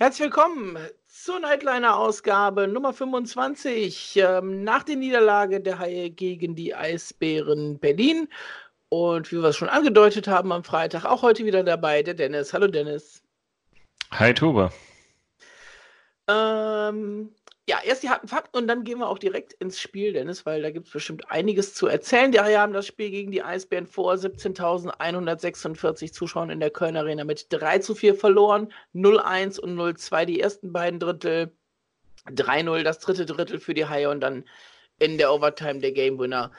Herzlich willkommen zur Nightliner-Ausgabe Nummer 25 ähm, nach der Niederlage der Haie gegen die Eisbären Berlin. Und wie wir es schon angedeutet haben am Freitag, auch heute wieder dabei der Dennis. Hallo Dennis. Hi Tuba. Ähm, ja, erst die harten Fakten und dann gehen wir auch direkt ins Spiel, Dennis, weil da gibt es bestimmt einiges zu erzählen. Die Haie haben das Spiel gegen die Eisbären vor 17.146 Zuschauern in der Kölner Arena mit 3 zu 4 verloren, 0-1 und 0-2 die ersten beiden Drittel, 3-0 das dritte Drittel für die Haie und dann in der Overtime der Game Winner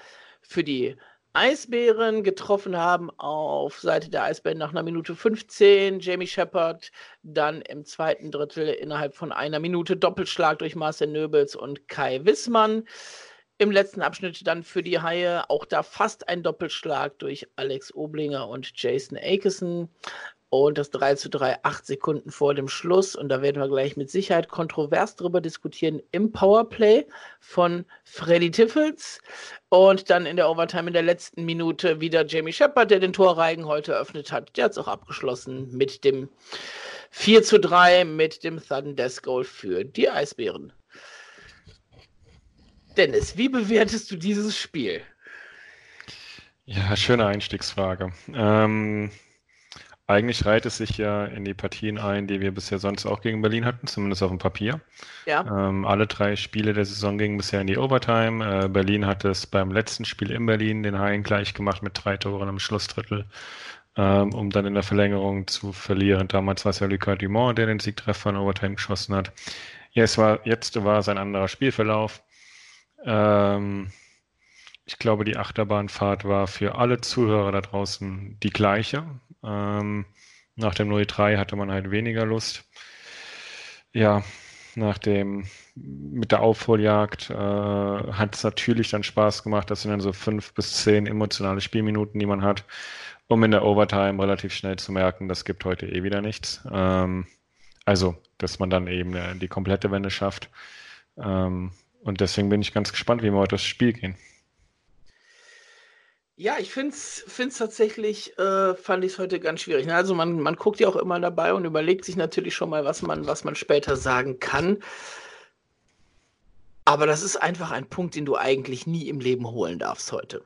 für die Eisbären getroffen haben auf Seite der Eisbären nach einer Minute 15. Jamie Shepard dann im zweiten Drittel innerhalb von einer Minute Doppelschlag durch Marcel Nöbels und Kai Wissmann. Im letzten Abschnitt dann für die Haie auch da fast ein Doppelschlag durch Alex Oblinger und Jason Akeson. Und das 3 zu 3, acht Sekunden vor dem Schluss. Und da werden wir gleich mit Sicherheit kontrovers drüber diskutieren im Powerplay von Freddy Tiffels. Und dann in der Overtime in der letzten Minute wieder Jamie Shepard, der den Torreigen heute eröffnet hat. Der hat es auch abgeschlossen mit dem 4 zu 3 mit dem Sudden Death Goal für die Eisbären. Dennis, wie bewertest du dieses Spiel? Ja, schöne Einstiegsfrage. Ähm, eigentlich reiht es sich ja in die Partien ein, die wir bisher sonst auch gegen Berlin hatten, zumindest auf dem Papier. Ja. Ähm, alle drei Spiele der Saison gingen bisher in die Overtime. Äh, Berlin hat es beim letzten Spiel in Berlin den Haien gleich gemacht mit drei Toren im Schlussdrittel, ähm, um dann in der Verlängerung zu verlieren. Damals war es ja Lucas Dumont, der den Siegtreffer in Overtime geschossen hat. Jetzt war, jetzt war es ein anderer Spielverlauf. Ähm, ich glaube, die Achterbahnfahrt war für alle Zuhörer da draußen die gleiche. Ähm, nach dem 0-3 hatte man halt weniger Lust. Ja, nach dem mit der Aufholjagd äh, hat es natürlich dann Spaß gemacht. Das sind dann so fünf bis zehn emotionale Spielminuten, die man hat, um in der Overtime relativ schnell zu merken, das gibt heute eh wieder nichts. Ähm, also, dass man dann eben äh, die komplette Wende schafft. Ähm, und deswegen bin ich ganz gespannt, wie wir heute das Spiel gehen. Ja, ich finde es tatsächlich, äh, fand ich es heute ganz schwierig. Ne? Also man, man guckt ja auch immer dabei und überlegt sich natürlich schon mal, was man, was man später sagen kann. Aber das ist einfach ein Punkt, den du eigentlich nie im Leben holen darfst heute.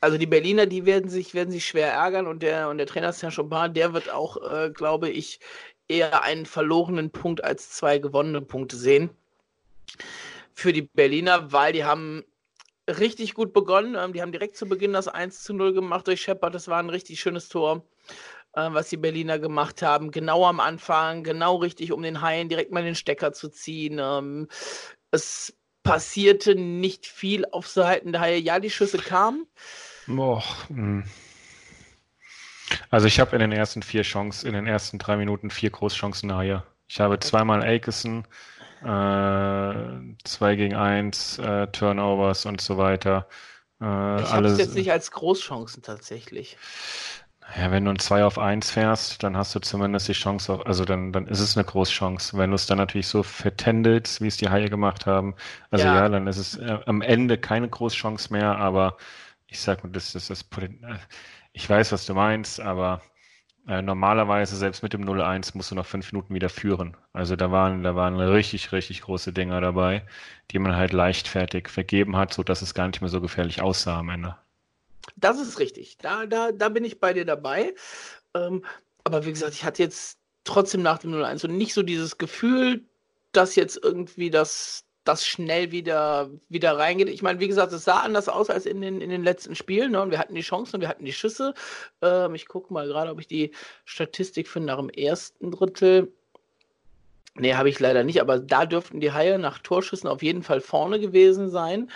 Also die Berliner, die werden sich, werden sich schwer ärgern und der, und der Trainer Saint-Chaubin, der wird auch, äh, glaube ich, eher einen verlorenen Punkt als zwei gewonnene Punkte sehen für die Berliner, weil die haben richtig gut begonnen. Ähm, die haben direkt zu Beginn das 1 zu 0 gemacht durch Shepard. Das war ein richtig schönes Tor, äh, was die Berliner gemacht haben. Genau am Anfang, genau richtig, um den Haien direkt mal den Stecker zu ziehen. Ähm, es passierte nicht viel auf Seiten der Haie. Ja, die Schüsse kamen. Boah, hm. also ich habe in den ersten vier Chancen, in den ersten drei Minuten vier Großchancen Haie. Ich habe zweimal Akeson, äh, 2 gegen 1, äh, Turnovers und so weiter. Äh, ich habe es jetzt nicht als Großchancen tatsächlich. Ja, wenn du ein 2 auf 1 fährst, dann hast du zumindest die Chance, auf, also dann, dann ist es eine Großchance. Wenn du es dann natürlich so vertändelst, wie es die Haie gemacht haben, also ja, ja dann ist es äh, am Ende keine Großchance mehr, aber ich sag mal, das ist das, das äh, ich weiß, was du meinst, aber äh, normalerweise, selbst mit dem 0-1, musst du noch fünf Minuten wieder führen. Also da waren, da waren richtig, richtig große Dinger dabei, die man halt leichtfertig vergeben hat, sodass es gar nicht mehr so gefährlich aussah am Ende. Das ist richtig. Da, da, da bin ich bei dir dabei. Ähm, aber wie gesagt, ich hatte jetzt trotzdem nach dem 0-1 und nicht so dieses Gefühl, dass jetzt irgendwie das, das schnell wieder, wieder reingeht. Ich meine, wie gesagt, es sah anders aus als in den, in den letzten Spielen. Ne? Und wir hatten die Chancen, wir hatten die Schüsse. Ähm, ich gucke mal gerade, ob ich die Statistik finde nach dem ersten Drittel. Nee, habe ich leider nicht, aber da dürften die Haie nach Torschüssen auf jeden Fall vorne gewesen sein.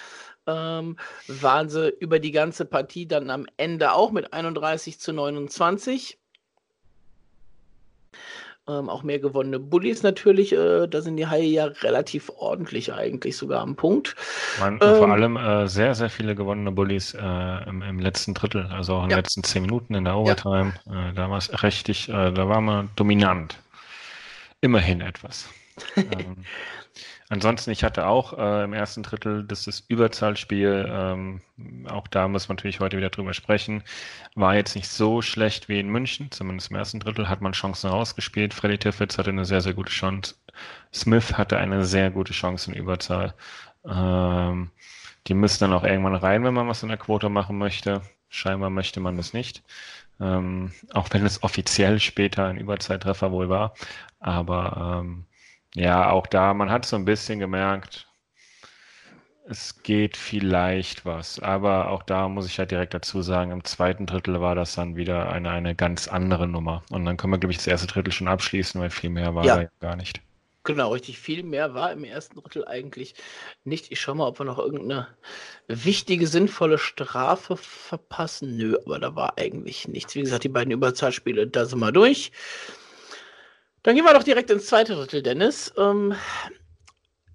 Ähm, waren sie über die ganze Partie dann am Ende auch mit 31 zu 29. Ähm, auch mehr gewonnene Bullies natürlich. Äh, da sind die Haie ja relativ ordentlich eigentlich sogar am Punkt. Man, ähm, vor allem äh, sehr, sehr viele gewonnene Bullies äh, im, im, letzten Drittel, also auch in den letzten zehn Minuten in der Overtime. Ja. Äh, da war es richtig, äh, da war man dominant. Immerhin etwas. ähm, Ansonsten, ich hatte auch äh, im ersten Drittel das, das Überzahlspiel, ähm, auch da muss man natürlich heute wieder drüber sprechen, war jetzt nicht so schlecht wie in München, zumindest im ersten Drittel hat man Chancen rausgespielt. Freddy Tiffitz hatte eine sehr, sehr gute Chance. Smith hatte eine sehr gute Chance in Überzahl. Ähm, die müssen dann auch irgendwann rein, wenn man was in der Quote machen möchte. Scheinbar möchte man das nicht. Ähm, auch wenn es offiziell später ein Überzeittreffer wohl war. Aber ähm, ja, auch da, man hat so ein bisschen gemerkt, es geht vielleicht was. Aber auch da muss ich halt direkt dazu sagen, im zweiten Drittel war das dann wieder eine, eine ganz andere Nummer. Und dann können wir, glaube ich, das erste Drittel schon abschließen, weil viel mehr war ja. da ja gar nicht. Genau, richtig. Viel mehr war im ersten Drittel eigentlich nicht. Ich schaue mal, ob wir noch irgendeine wichtige, sinnvolle Strafe verpassen. Nö, aber da war eigentlich nichts. Wie gesagt, die beiden Überzahlspiele, da sind wir durch. Dann gehen wir doch direkt ins zweite Drittel, Dennis. Ähm,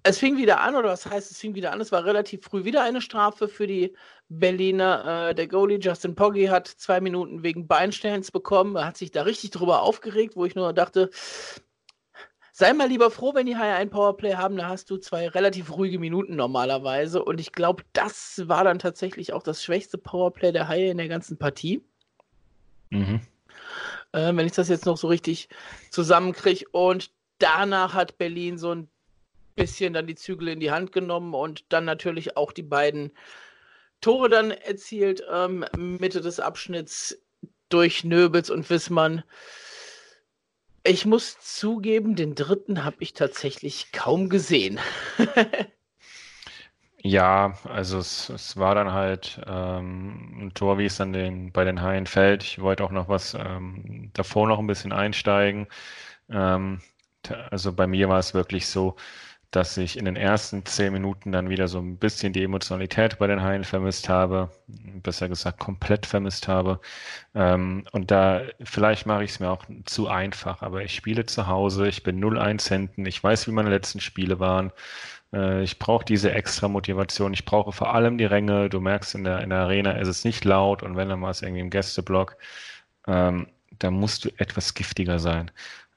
es fing wieder an, oder was heißt, es fing wieder an? Es war relativ früh wieder eine Strafe für die Berliner. Äh, der Goalie Justin Poggi hat zwei Minuten wegen Beinstellens bekommen. Er hat sich da richtig drüber aufgeregt, wo ich nur dachte, sei mal lieber froh, wenn die Haie ein Powerplay haben, da hast du zwei relativ ruhige Minuten normalerweise. Und ich glaube, das war dann tatsächlich auch das schwächste Powerplay der Haie in der ganzen Partie. Mhm. Äh, wenn ich das jetzt noch so richtig zusammenkriege. Und danach hat Berlin so ein bisschen dann die Zügel in die Hand genommen und dann natürlich auch die beiden Tore dann erzielt, ähm, Mitte des Abschnitts durch Nöbels und Wissmann. Ich muss zugeben, den dritten habe ich tatsächlich kaum gesehen. ja, also es, es, war dann halt ähm, ein Tor, wie es dann den, bei den Haien fällt. Ich wollte auch noch was ähm, davor noch ein bisschen einsteigen. Ähm, also bei mir war es wirklich so, dass ich in den ersten zehn Minuten dann wieder so ein bisschen die Emotionalität bei den Haien vermisst habe, besser gesagt komplett vermisst habe. Ähm, und da, vielleicht mache ich es mir auch zu einfach, aber ich spiele zu Hause, ich bin 0-1 hinten, ich weiß, wie meine letzten Spiele waren. Äh, ich brauche diese extra Motivation, ich brauche vor allem die Ränge. Du merkst, in der, in der Arena ist es nicht laut und wenn dann mal es irgendwie im Gästeblock, ähm, da musst du etwas giftiger sein.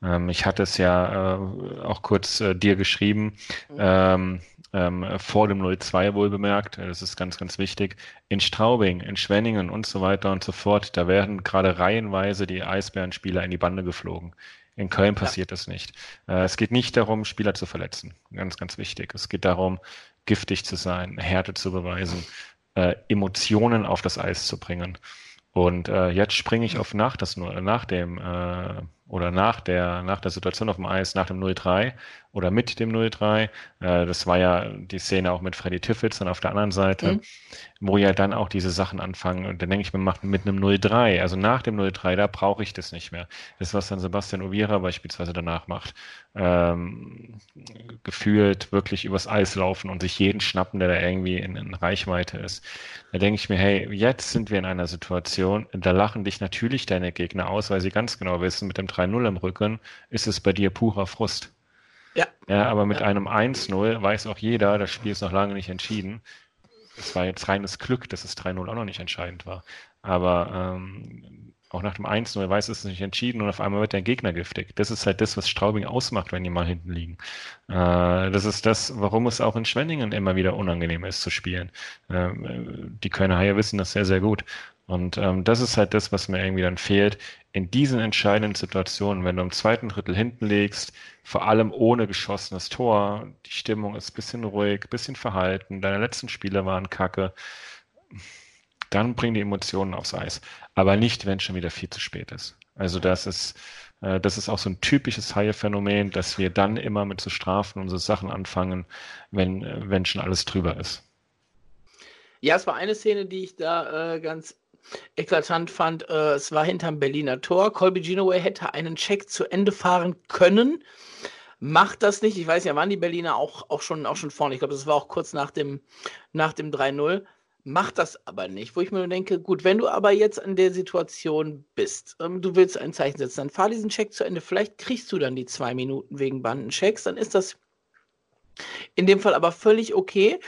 Ähm, ich hatte es ja äh, auch kurz äh, dir geschrieben, mhm. ähm, ähm, vor dem 02 wohl bemerkt, das ist ganz, ganz wichtig, in Straubing, in Schwenningen und so weiter und so fort, da werden gerade reihenweise die Eisbärenspieler in die Bande geflogen. In Köln passiert ja. das nicht. Äh, es geht nicht darum, Spieler zu verletzen. Ganz, ganz wichtig. Es geht darum, giftig zu sein, Härte zu beweisen, äh, Emotionen auf das Eis zu bringen. Und äh, jetzt springe ich auf nach das nach dem äh, oder nach der, nach der Situation auf dem Eis, nach dem 0-3 oder mit dem 0-3. Äh, das war ja die Szene auch mit Freddy Tiffels dann auf der anderen Seite, mhm. wo ja dann auch diese Sachen anfangen. Und dann denke ich mir, macht mit einem 0-3, also nach dem 0-3, da brauche ich das nicht mehr. Das, was dann Sebastian Ovira beispielsweise danach macht. Ähm, gefühlt wirklich übers Eis laufen und sich jeden schnappen, der da irgendwie in, in Reichweite ist. Da denke ich mir, hey, jetzt sind wir in einer Situation, da lachen dich natürlich deine Gegner aus, weil sie ganz genau wissen, mit dem 3-0 im Rücken ist es bei dir purer Frust. Ja. Ja, aber mit ja. einem 1-0 weiß auch jeder, das Spiel ist noch lange nicht entschieden. Es war jetzt reines Glück, dass es 3-0 auch noch nicht entscheidend war. Aber ähm, auch nach dem 1-0 weiß es nicht entschieden und auf einmal wird der Gegner giftig. Das ist halt das, was Straubing ausmacht, wenn die mal hinten liegen. Äh, das ist das, warum es auch in Schwenningen immer wieder unangenehm ist zu spielen. Äh, die Kölner Haie wissen das sehr, sehr gut. Und ähm, das ist halt das, was mir irgendwie dann fehlt. In diesen entscheidenden Situationen, wenn du im zweiten Drittel hinten legst, vor allem ohne geschossenes Tor, die Stimmung ist bisschen ruhig, bisschen verhalten, deine letzten Spiele waren kacke, dann bring die Emotionen aufs Eis. Aber nicht, wenn schon wieder viel zu spät ist. Also das ist, äh, das ist auch so ein typisches Haie-Phänomen, dass wir dann immer mit so Strafen und so Sachen anfangen, wenn, äh, wenn schon alles drüber ist. Ja, es war eine Szene, die ich da äh, ganz eklatant fand, äh, es war hinterm Berliner Tor. Colby Ginoway hätte einen Check zu Ende fahren können. Macht das nicht. Ich weiß ja, waren die Berliner auch, auch, schon, auch schon vorne. Ich glaube, das war auch kurz nach dem, nach dem 3-0. Macht das aber nicht. Wo ich mir nur denke, gut, wenn du aber jetzt in der Situation bist, ähm, du willst ein Zeichen setzen, dann fahr diesen Check zu Ende. Vielleicht kriegst du dann die zwei Minuten wegen Bandenchecks. Dann ist das in dem Fall aber völlig okay.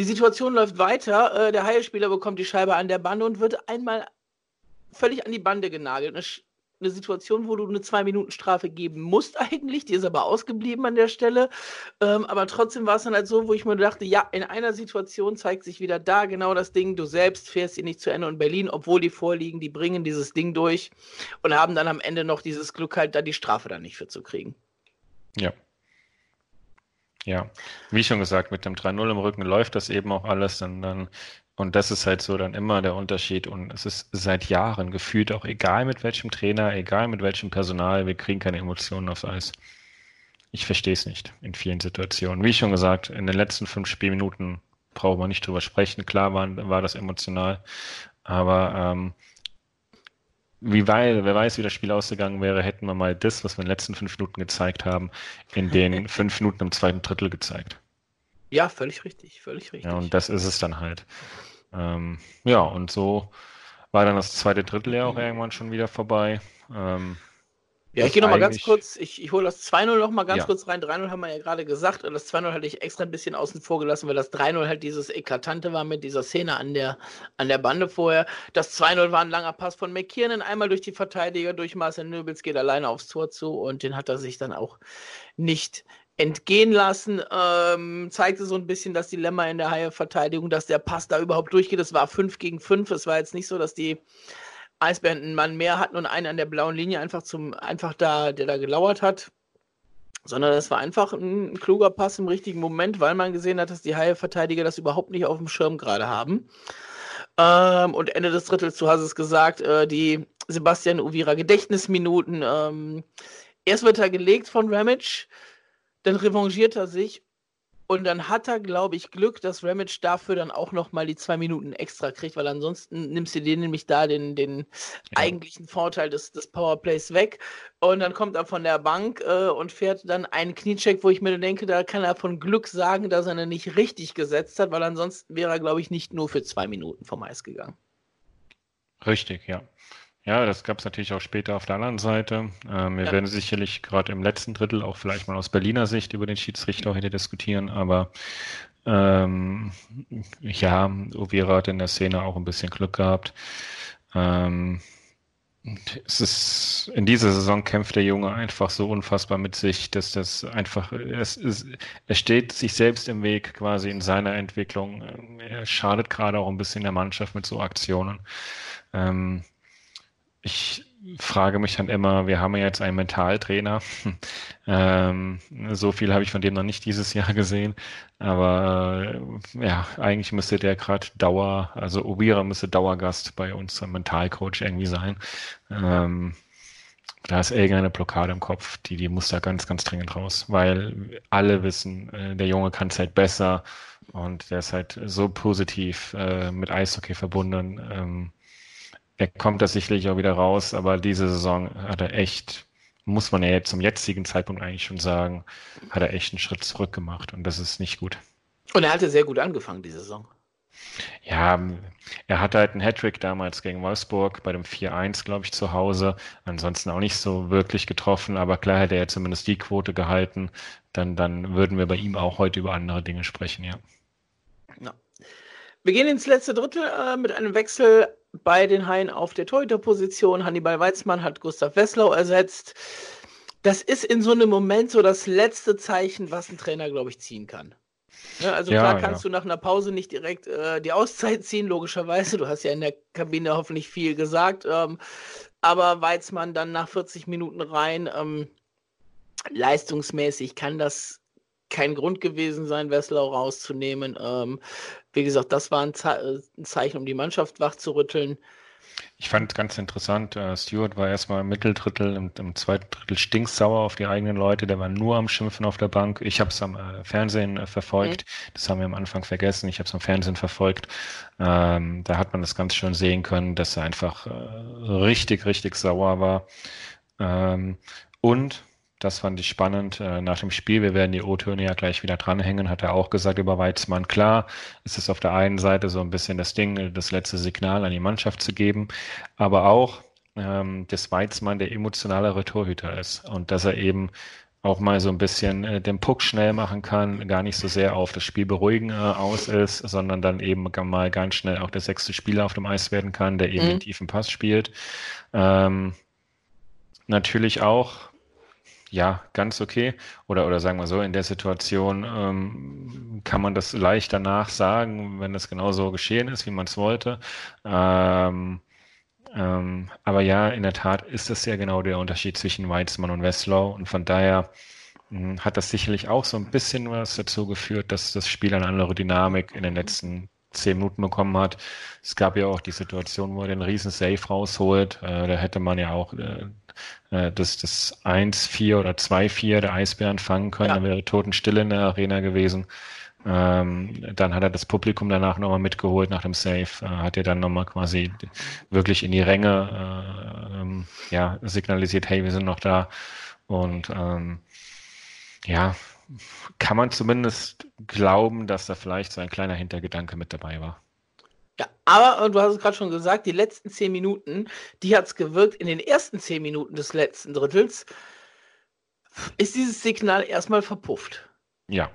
Die Situation läuft weiter. Äh, der Heilspieler bekommt die Scheibe an der Bande und wird einmal völlig an die Bande genagelt. eine Situation, wo du eine Zwei-Minuten-Strafe geben musst eigentlich. Die ist aber ausgeblieben an der Stelle. Ähm, aber trotzdem war es dann halt so, wo ich mir dachte, ja, in einer Situation zeigt sich wieder da genau das Ding. Du selbst fährst ihn nicht zu Ende und Berlin, obwohl die vorliegen, die bringen dieses Ding durch und haben dann am Ende noch dieses Glück halt, da die Strafe dann nicht für zu kriegen. Ja. Ja, wie schon gesagt, mit dem 3-0 im Rücken läuft das eben auch alles. Und dann und das ist halt so dann immer der Unterschied. Und es ist seit Jahren gefühlt auch egal mit welchem Trainer, egal mit welchem Personal, wir kriegen keine Emotionen aufs Eis. Ich verstehe es nicht in vielen Situationen. Wie schon gesagt, in den letzten fünf Spielminuten brauchen wir nicht drüber sprechen. Klar war, war das emotional. Aber ähm, wie weil, wer weiß, wie das Spiel ausgegangen wäre, hätten wir mal das, was wir in den letzten fünf Minuten gezeigt haben, in den fünf Minuten im zweiten Drittel gezeigt. Ja, völlig richtig, völlig richtig. Ja, und das ist es dann halt. Ähm, ja, und so war dann das zweite Drittel ja auch irgendwann schon wieder vorbei. Ähm, ja, ich gehe nochmal ganz kurz, ich, ich hole das 2-0 nochmal ganz ja. kurz rein. 3-0 haben wir ja gerade gesagt und das 2-0 hatte ich extra ein bisschen außen vor gelassen, weil das 3-0 halt dieses Eklatante war mit dieser Szene an der, an der Bande vorher. Das 2-0 war ein langer Pass von McKiernan, einmal durch die Verteidiger, durch Marcel Nöbels, geht alleine aufs Tor zu und den hat er sich dann auch nicht entgehen lassen, ähm, zeigte so ein bisschen das Dilemma in der Haie-Verteidigung, dass der Pass da überhaupt durchgeht. Es war 5 gegen 5. Es war jetzt nicht so, dass die Eisbären Mann mehr hatten und einen an der blauen Linie einfach zum, einfach da, der da gelauert hat. Sondern es war einfach ein, kluger Pass im richtigen Moment, weil man gesehen hat, dass die Haie-Verteidiger das überhaupt nicht auf dem Schirm gerade haben. Ähm, und Ende des Drittels, du hast es gesagt, äh, die Sebastian Uvira Gedächtnisminuten. Ähm, erst wird er gelegt von Ramage dann revanchiert er sich und dann hat er, glaube ich, Glück, dass Ramage dafür dann auch nochmal die zwei Minuten extra kriegt, weil ansonsten nimmst du dir nämlich da den, den ja. eigentlichen Vorteil des, des Powerplays weg. Und dann kommt er von der Bank äh, und fährt dann einen Kniecheck, wo ich mir denke, da kann er von Glück sagen, dass er ihn nicht richtig gesetzt hat, weil ansonsten wäre er, glaube ich, nicht nur für zwei Minuten vom Eis gegangen. Richtig, ja. Ja, das gab es natürlich auch später auf der anderen Seite. Ähm, wir ja. werden sicherlich gerade im letzten Drittel auch vielleicht mal aus Berliner Sicht über den Schiedsrichter heute diskutieren, aber ähm, ja, Ovira hat in der Szene auch ein bisschen Glück gehabt. Ähm, es ist, in dieser Saison kämpft der Junge einfach so unfassbar mit sich, dass das einfach, es ist, er steht sich selbst im Weg quasi in seiner Entwicklung. Er schadet gerade auch ein bisschen der Mannschaft mit so Aktionen. Ähm, ich frage mich dann immer, wir haben ja jetzt einen Mentaltrainer. ähm, so viel habe ich von dem noch nicht dieses Jahr gesehen. Aber äh, ja, eigentlich müsste der gerade Dauer, also Obira müsste Dauergast bei uns, ein Mentalcoach irgendwie sein. Ähm, da ist irgendeine Blockade im Kopf, die, die muss da ganz, ganz dringend raus, weil alle wissen, äh, der Junge kann es halt besser und der ist halt so positiv äh, mit Eishockey verbunden. Ähm, er kommt da sicherlich auch wieder raus, aber diese Saison hat er echt, muss man ja jetzt zum jetzigen Zeitpunkt eigentlich schon sagen, hat er echt einen Schritt zurück gemacht und das ist nicht gut. Und er hatte sehr gut angefangen, die Saison. Ja, er hatte halt einen Hattrick damals gegen Wolfsburg bei dem 4-1, glaube ich, zu Hause. Ansonsten auch nicht so wirklich getroffen, aber klar hätte er zumindest die Quote gehalten. Dann, dann würden wir bei ihm auch heute über andere Dinge sprechen, ja. Wir gehen ins letzte Drittel äh, mit einem Wechsel bei den Haien auf der Torhüterposition. Hannibal Weizmann hat Gustav Wesslau ersetzt. Das ist in so einem Moment so das letzte Zeichen, was ein Trainer, glaube ich, ziehen kann. Ja, also ja, klar kannst ja. du nach einer Pause nicht direkt äh, die Auszeit ziehen, logischerweise. Du hast ja in der Kabine hoffentlich viel gesagt. Ähm, aber Weizmann dann nach 40 Minuten rein, ähm, leistungsmäßig kann das kein Grund gewesen sein, Wesslau rauszunehmen. Ähm, wie gesagt, das war ein, Ze ein, Zeichen, um die Mannschaft wach zu rütteln. Ich fand ganz interessant, äh, Stuart war erstmal im Mitteldrittel, im, im, zweiten Drittel stinksauer auf die eigenen Leute, der war nur am Schimpfen auf der Bank. Ich habe es am äh, Fernsehen äh, verfolgt, mhm. das haben wir am Anfang vergessen, ich habe es am Fernsehen verfolgt. Ähm, da hat man das ganz schön sehen können, dass er einfach äh, richtig, richtig sauer war. Ähm, und das fand ich spannend. Äh, nach dem Spiel, wir werden die O-Töne ja gleich wieder dranhängen, hat er auch gesagt über Weizmann. Klar, ist es auf der einen Seite so ein bisschen das Ding, das letzte Signal an die Mannschaft zu geben, aber auch, ähm, dass Weizmann der emotionalere Torhüter ist und dass er eben auch mal so ein bisschen äh, den Puck schnell machen kann, gar nicht so sehr auf das Spiel beruhigen äh, aus ist, sondern dann eben mal ganz schnell auch der sechste Spieler auf dem Eis werden kann, der eben mhm. den tiefen Pass spielt. Ähm, natürlich auch ja, ganz okay. Oder, oder sagen wir so, in der Situation ähm, kann man das leicht danach sagen, wenn das genauso geschehen ist, wie man es wollte. Ähm, ähm, aber ja, in der Tat ist das ja genau der Unterschied zwischen Weizmann und Westlow. Und von daher mh, hm, hat das sicherlich auch so ein bisschen was dazu geführt, dass das Spiel eine andere Dynamik in den letzten zehn Minuten bekommen hat. Es gab ja auch die Situation, wo er den riesen Safe rausholt. Äh, da hätte man ja auch äh, äh das, das 1-4 oder 2-4 der Eisbären fangen können. Ja. Dann wäre Totenstille in der Arena gewesen. Ähm, dann hat er das Publikum danach nochmal mitgeholt nach dem Save, äh, hat er dann nochmal quasi wirklich in die Ränge äh, ähm, ja, signalisiert, hey, wir sind noch da. Und ähm, ja, kann man zumindest glauben, dass da vielleicht so ein kleiner Hintergedanke mit dabei war. Ja, aber du hast es gerade schon gesagt, die letzten zehn Minuten, die hat es gewirkt. In den ersten zehn Minuten des letzten Drittels ist dieses Signal erstmal verpufft. Ja.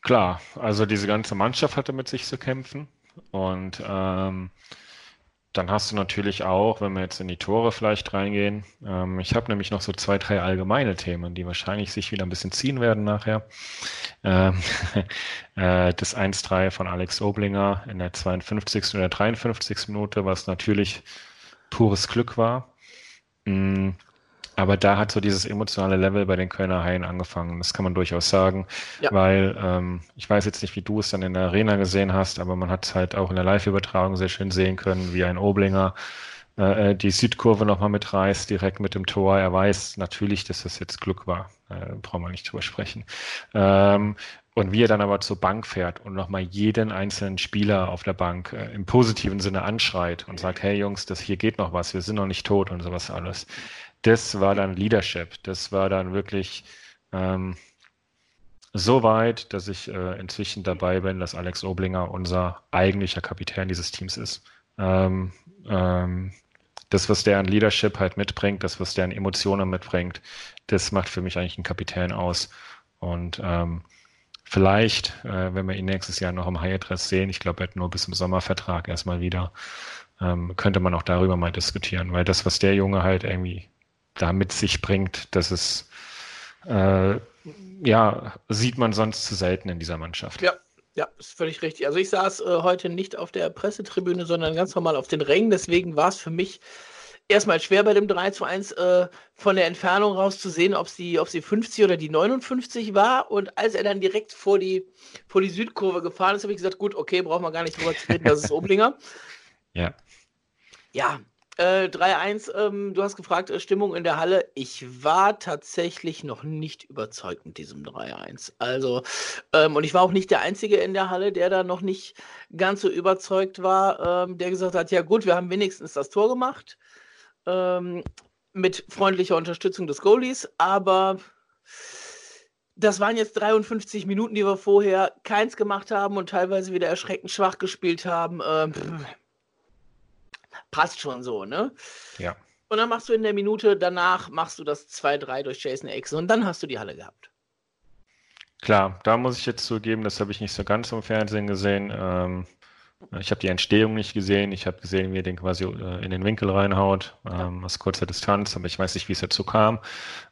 Klar, also diese ganze Mannschaft hatte mit sich zu kämpfen. Und ähm, dann hast du natürlich auch, wenn wir jetzt in die Tore vielleicht reingehen, ähm, ich habe nämlich noch so zwei, drei allgemeine Themen, die wahrscheinlich sich wieder ein bisschen ziehen werden nachher. Ähm, äh, das 1-3 von Alex Oblinger in der 52. oder 53. Minute, was natürlich pures Glück war. Mhm. Aber da hat so dieses emotionale Level bei den Kölner Haien angefangen. Das kann man durchaus sagen, ja. weil ähm, ich weiß jetzt nicht, wie du es dann in der Arena gesehen hast, aber man hat es halt auch in der Live-Übertragung sehr schön sehen können, wie ein Oblinger äh, die Südkurve nochmal mitreißt, direkt mit dem Tor. Er weiß natürlich, dass das jetzt Glück war. Äh, brauchen wir nicht drüber sprechen. Ähm, und wie er dann aber zur Bank fährt und nochmal jeden einzelnen Spieler auf der Bank äh, im positiven Sinne anschreit und sagt, hey Jungs, das hier geht noch was, wir sind noch nicht tot und sowas alles das war dann Leadership. Das war dann wirklich ähm, so weit, dass ich äh, inzwischen dabei bin, dass Alex Oblinger unser eigentlicher Kapitän dieses Teams ist. Ähm, ähm, das, was der an Leadership halt mitbringt, das, was der an Emotionen mitbringt, das macht für mich eigentlich einen Kapitän aus. Und ähm, vielleicht, äh, wenn wir ihn nächstes Jahr noch im High Address sehen, ich glaube, er hat nur bis zum Sommervertrag erstmal wieder, ähm, könnte man auch darüber mal diskutieren, weil das, was der Junge halt irgendwie da mit sich bringt, das ist, äh, ja, sieht man sonst zu selten in dieser Mannschaft. Ja, ja, ist völlig richtig. Also ich saß äh, heute nicht auf der Pressetribüne, sondern ganz normal auf den Rängen. Deswegen war es für mich erstmal schwer bei dem 3 zu 1 äh, von der Entfernung raus zu sehen, ob sie, ob sie 50 oder die 59 war. Und als er dann direkt vor die, vor die Südkurve gefahren ist, habe ich gesagt, gut, okay, brauchen wir gar nicht drüber zu reden, das ist Oblinger. ja. Ja, äh, 3-1, ähm, du hast gefragt, äh, Stimmung in der Halle. Ich war tatsächlich noch nicht überzeugt mit diesem 3-1. Also, ähm, und ich war auch nicht der Einzige in der Halle, der da noch nicht ganz so überzeugt war, ähm, der gesagt hat, ja gut, wir haben wenigstens das Tor gemacht. Ähm, mit freundlicher Unterstützung des Goalies, aber das waren jetzt 53 Minuten, die wir vorher keins gemacht haben und teilweise wieder erschreckend schwach gespielt haben. Ähm, passt schon so, ne? Ja. Und dann machst du in der Minute danach, machst du das 2-3 durch Jason X und dann hast du die Halle gehabt. Klar, da muss ich jetzt zugeben, das habe ich nicht so ganz im Fernsehen gesehen. Ähm, ich habe die Entstehung nicht gesehen. Ich habe gesehen, wie er den quasi äh, in den Winkel reinhaut, ähm, aus kurzer Distanz, aber ich weiß nicht, wie es dazu kam.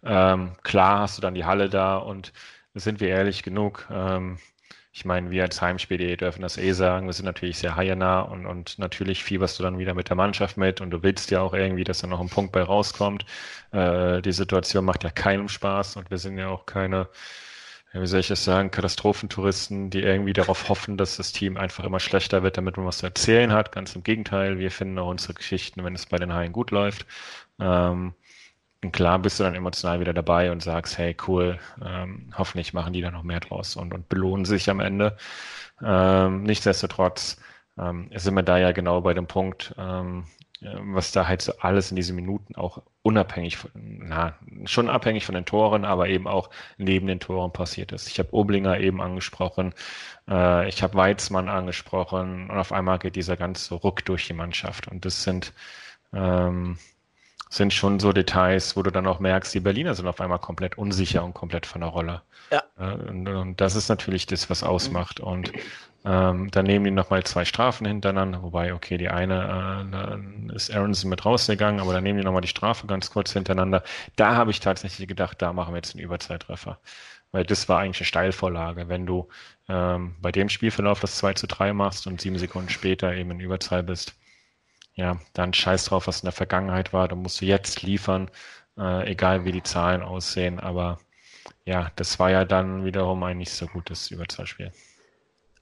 Ähm, klar hast du dann die Halle da und sind wir ehrlich genug. Ähm, ich meine, wir als Heimspiel dürfen das eh sagen, wir sind natürlich sehr haionah und, und natürlich fieberst du dann wieder mit der Mannschaft mit und du willst ja auch irgendwie, dass da noch ein Punkt bei rauskommt. Äh, die Situation macht ja keinem Spaß und wir sind ja auch keine, wie soll ich das sagen, Katastrophentouristen, die irgendwie darauf hoffen, dass das Team einfach immer schlechter wird, damit man was zu erzählen hat. Ganz im Gegenteil, wir finden auch unsere Geschichten, wenn es bei den Haien gut läuft. Ähm, und klar bist du dann emotional wieder dabei und sagst, hey, cool, ähm, hoffentlich machen die da noch mehr draus und, und belohnen sich am Ende. Ähm, nichtsdestotrotz ähm, sind wir da ja genau bei dem Punkt, ähm, was da halt so alles in diesen Minuten auch unabhängig von, na, schon abhängig von den Toren, aber eben auch neben den Toren passiert ist. Ich habe Oblinger eben angesprochen, äh, ich habe Weizmann angesprochen und auf einmal geht dieser ganze Ruck durch die Mannschaft und das sind ähm, sind schon so Details, wo du dann auch merkst, die Berliner sind auf einmal komplett unsicher und komplett von der Rolle. Ja. Und, und das ist natürlich das, was ausmacht. Mhm. Und ähm, dann nehmen die nochmal zwei Strafen hintereinander, wobei, okay, die eine äh, ist Aronson mit rausgegangen, aber dann nehmen die nochmal die Strafe ganz kurz hintereinander. Da habe ich tatsächlich gedacht, da machen wir jetzt einen Überzeittreffer. Weil das war eigentlich eine Steilvorlage. Wenn du ähm, bei dem Spielverlauf das 2 zu 3 machst und sieben Sekunden später eben in Überzahl bist, ja, dann scheiß drauf, was in der Vergangenheit war. Da musst du jetzt liefern, äh, egal wie die Zahlen aussehen. Aber ja, das war ja dann wiederum ein nicht so gutes Überzahlspiel.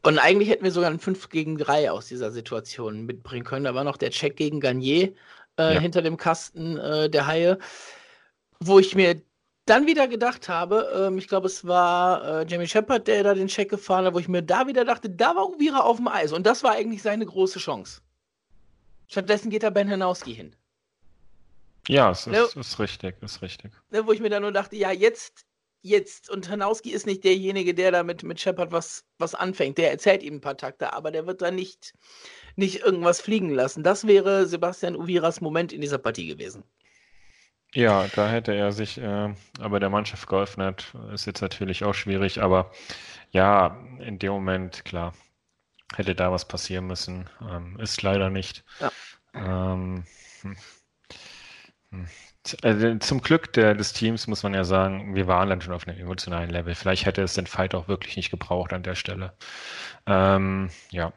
Und eigentlich hätten wir sogar ein 5 gegen 3 aus dieser Situation mitbringen können. Da war noch der Check gegen Garnier äh, ja. hinter dem Kasten äh, der Haie, wo ich mir dann wieder gedacht habe, ähm, ich glaube, es war äh, Jamie Shepard, der da den Check gefahren hat, wo ich mir da wieder dachte, da war Uvira auf dem Eis und das war eigentlich seine große Chance. Stattdessen geht da Ben Hanowski hin. Ja, es ist, ne? ist richtig, ist richtig. Ne, wo ich mir dann nur dachte, ja, jetzt, jetzt, und Hanowski ist nicht derjenige, der da mit, mit Shepard was, was anfängt. Der erzählt ihm ein paar Takte, aber der wird da nicht, nicht irgendwas fliegen lassen. Das wäre Sebastian Uviras Moment in dieser Partie gewesen. Ja, da hätte er sich äh, aber der Mannschaft geholfen hat, ist jetzt natürlich auch schwierig, aber ja, in dem Moment, klar, hätte da was passieren müssen. Ähm, ist leider nicht. Ja. Ähm, hm. Hm. Also zum Glück der, des Teams muss man ja sagen, wir waren dann schon auf einem emotionalen Level. Vielleicht hätte es den Fight auch wirklich nicht gebraucht an der Stelle. Ähm, ja,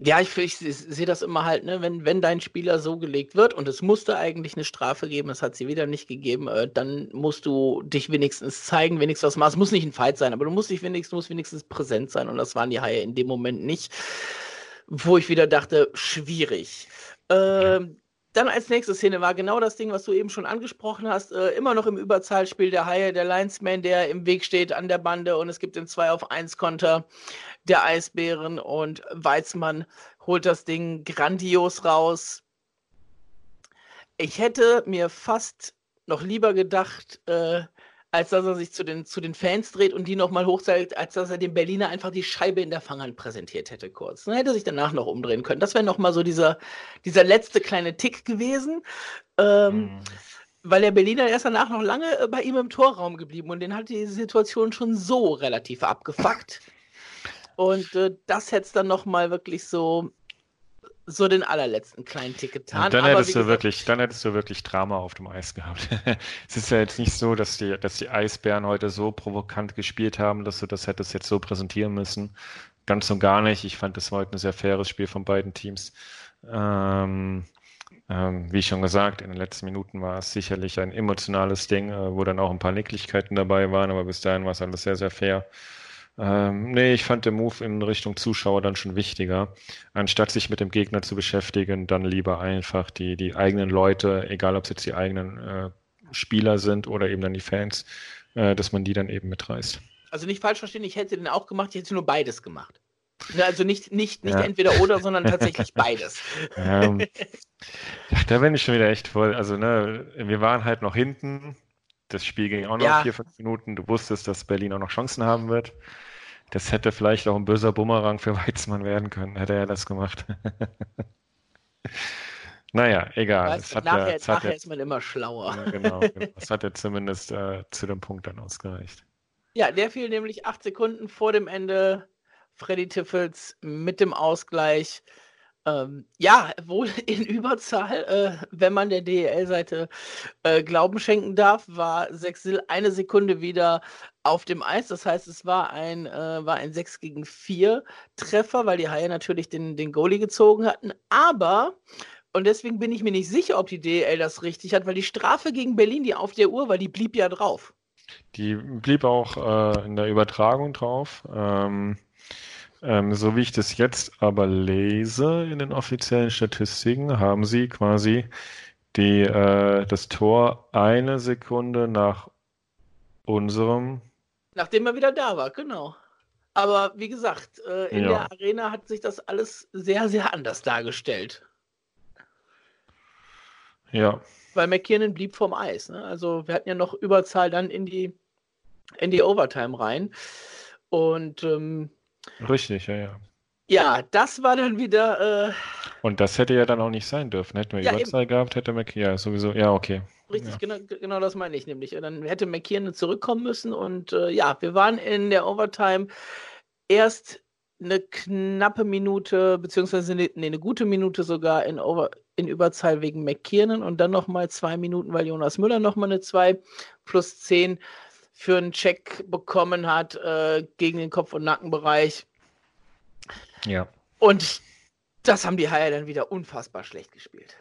ja, ich, ich, ich sehe das immer halt, ne, wenn, wenn dein Spieler so gelegt wird und es musste eigentlich eine Strafe geben, es hat sie wieder nicht gegeben, äh, dann musst du dich wenigstens zeigen, wenigstens was machst. Es muss nicht ein Fight sein, aber du musst dich wenigstens, musst wenigstens präsent sein und das waren die Haie in dem Moment nicht, wo ich wieder dachte, schwierig. Ähm, dann als nächste Szene war genau das Ding, was du eben schon angesprochen hast. Äh, immer noch im Überzahlspiel der Haie, der Linesman, der im Weg steht an der Bande und es gibt den 2 auf 1 Konter der Eisbären und Weizmann holt das Ding grandios raus. Ich hätte mir fast noch lieber gedacht, äh, als dass er sich zu den, zu den Fans dreht und die nochmal hochzeigt, als dass er dem Berliner einfach die Scheibe in der Fanghand präsentiert hätte kurz. Dann hätte er sich danach noch umdrehen können. Das wäre nochmal so dieser, dieser letzte kleine Tick gewesen. Ähm, mhm. Weil der Berliner ist danach noch lange äh, bei ihm im Torraum geblieben und den hat die Situation schon so relativ abgefuckt. Und äh, das hätte es dann nochmal wirklich so, so den allerletzten kleinen Tick getan. Und dann hättest du wirklich, dann hättest du wirklich Drama auf dem Eis gehabt. es ist ja jetzt nicht so, dass die, dass die Eisbären heute so provokant gespielt haben, dass du das hättest jetzt so präsentieren müssen. Ganz und gar nicht. Ich fand, das war heute ein sehr faires Spiel von beiden Teams. Ähm, ähm, wie schon gesagt, in den letzten Minuten war es sicherlich ein emotionales Ding, äh, wo dann auch ein paar Nicklichkeiten dabei waren, aber bis dahin war es alles sehr, sehr fair. Ähm, nee, ich fand den Move in Richtung Zuschauer dann schon wichtiger. Anstatt sich mit dem Gegner zu beschäftigen, dann lieber einfach die, die eigenen Leute, egal ob es jetzt die eigenen äh, Spieler sind oder eben dann die Fans, äh, dass man die dann eben mitreißt. Also nicht falsch verstehen, ich hätte den auch gemacht, ich hätte nur beides gemacht. Ne, also nicht, nicht, nicht ja. entweder oder, sondern tatsächlich beides. Ähm, da bin ich schon wieder echt voll. Also, ne, wir waren halt noch hinten. Das Spiel ging auch noch ja. vier, fünf Minuten. Du wusstest, dass Berlin auch noch Chancen haben wird. Das hätte vielleicht auch ein böser Bumerang für Weizmann werden können, hätte er das gemacht. naja, egal. Weißt, hat nachher, ja, nachher ja, ist man immer schlauer. Ja, genau, genau. Es hat ja zumindest äh, zu dem Punkt dann ausgereicht. Ja, der fiel nämlich acht Sekunden vor dem Ende. Freddy Tiffels mit dem Ausgleich. Ähm, ja, wohl in Überzahl, äh, wenn man der DEL-Seite äh, Glauben schenken darf, war Sechsil eine Sekunde wieder auf dem Eis. Das heißt, es war ein, äh, war ein 6 gegen 4 Treffer, weil die Haie natürlich den, den Goalie gezogen hatten. Aber, und deswegen bin ich mir nicht sicher, ob die DEL das richtig hat, weil die Strafe gegen Berlin, die auf der Uhr war, die blieb ja drauf. Die blieb auch äh, in der Übertragung drauf. Ähm ähm, so wie ich das jetzt aber lese in den offiziellen Statistiken, haben sie quasi die, äh, das Tor eine Sekunde nach unserem. Nachdem er wieder da war, genau. Aber wie gesagt, äh, in ja. der Arena hat sich das alles sehr, sehr anders dargestellt. Ja. Weil McKiernan blieb vom Eis. Ne? Also wir hatten ja noch Überzahl dann in die, in die Overtime rein. Und ähm, Richtig, ja, ja. Ja, das war dann wieder. Äh... Und das hätte ja dann auch nicht sein dürfen. Hätten wir ja, Überzahl eben. gehabt, hätte McKeon ja sowieso. Ja, okay. Richtig, ja. Genau, genau das meine ich nämlich. Und dann hätte McKeon zurückkommen müssen. Und äh, ja, wir waren in der Overtime erst eine knappe Minute, beziehungsweise eine, nee, eine gute Minute sogar in, Over, in Überzahl wegen McKiernan und dann nochmal zwei Minuten, weil Jonas Müller nochmal eine 2 plus 10 für einen Check bekommen hat äh, gegen den Kopf- und Nackenbereich. Ja. Und das haben die Haie dann wieder unfassbar schlecht gespielt.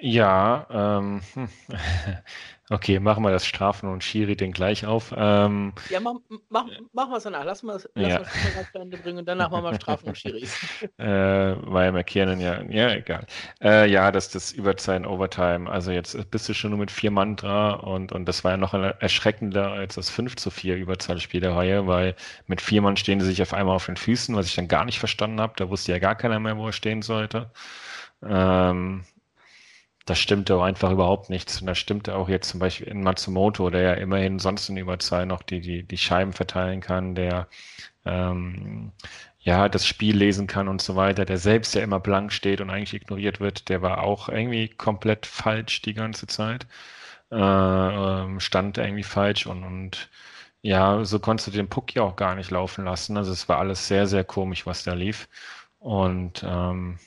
Ja, ähm, hm. okay, machen wir das Strafen und Schiri den gleich auf. Ähm, ja, mach, mach, machen wir es danach. Lass mal das ja. zu Ende bringen und danach machen wir Strafen und Schiris. äh, weil McKiernan ja, ja, egal. Äh, ja, dass das Überzeit Overtime, also jetzt bist du schon nur mit vier Mann da und, und das war ja noch erschreckender als das 5 zu 4 Überzahlspiel der Reihe, weil mit vier Mann stehen sie sich auf einmal auf den Füßen, was ich dann gar nicht verstanden habe. Da wusste ja gar keiner mehr, wo er stehen sollte. Ähm, das stimmte auch einfach überhaupt nichts. Und das stimmte auch jetzt zum Beispiel in Matsumoto, der ja immerhin sonst in Überzahl noch die, die, die Scheiben verteilen kann, der ähm, ja das Spiel lesen kann und so weiter, der selbst ja immer blank steht und eigentlich ignoriert wird, der war auch irgendwie komplett falsch die ganze Zeit. Äh, ähm, stand irgendwie falsch und, und ja, so konntest du den Puck ja auch gar nicht laufen lassen. Also es war alles sehr, sehr komisch, was da lief. Und ähm,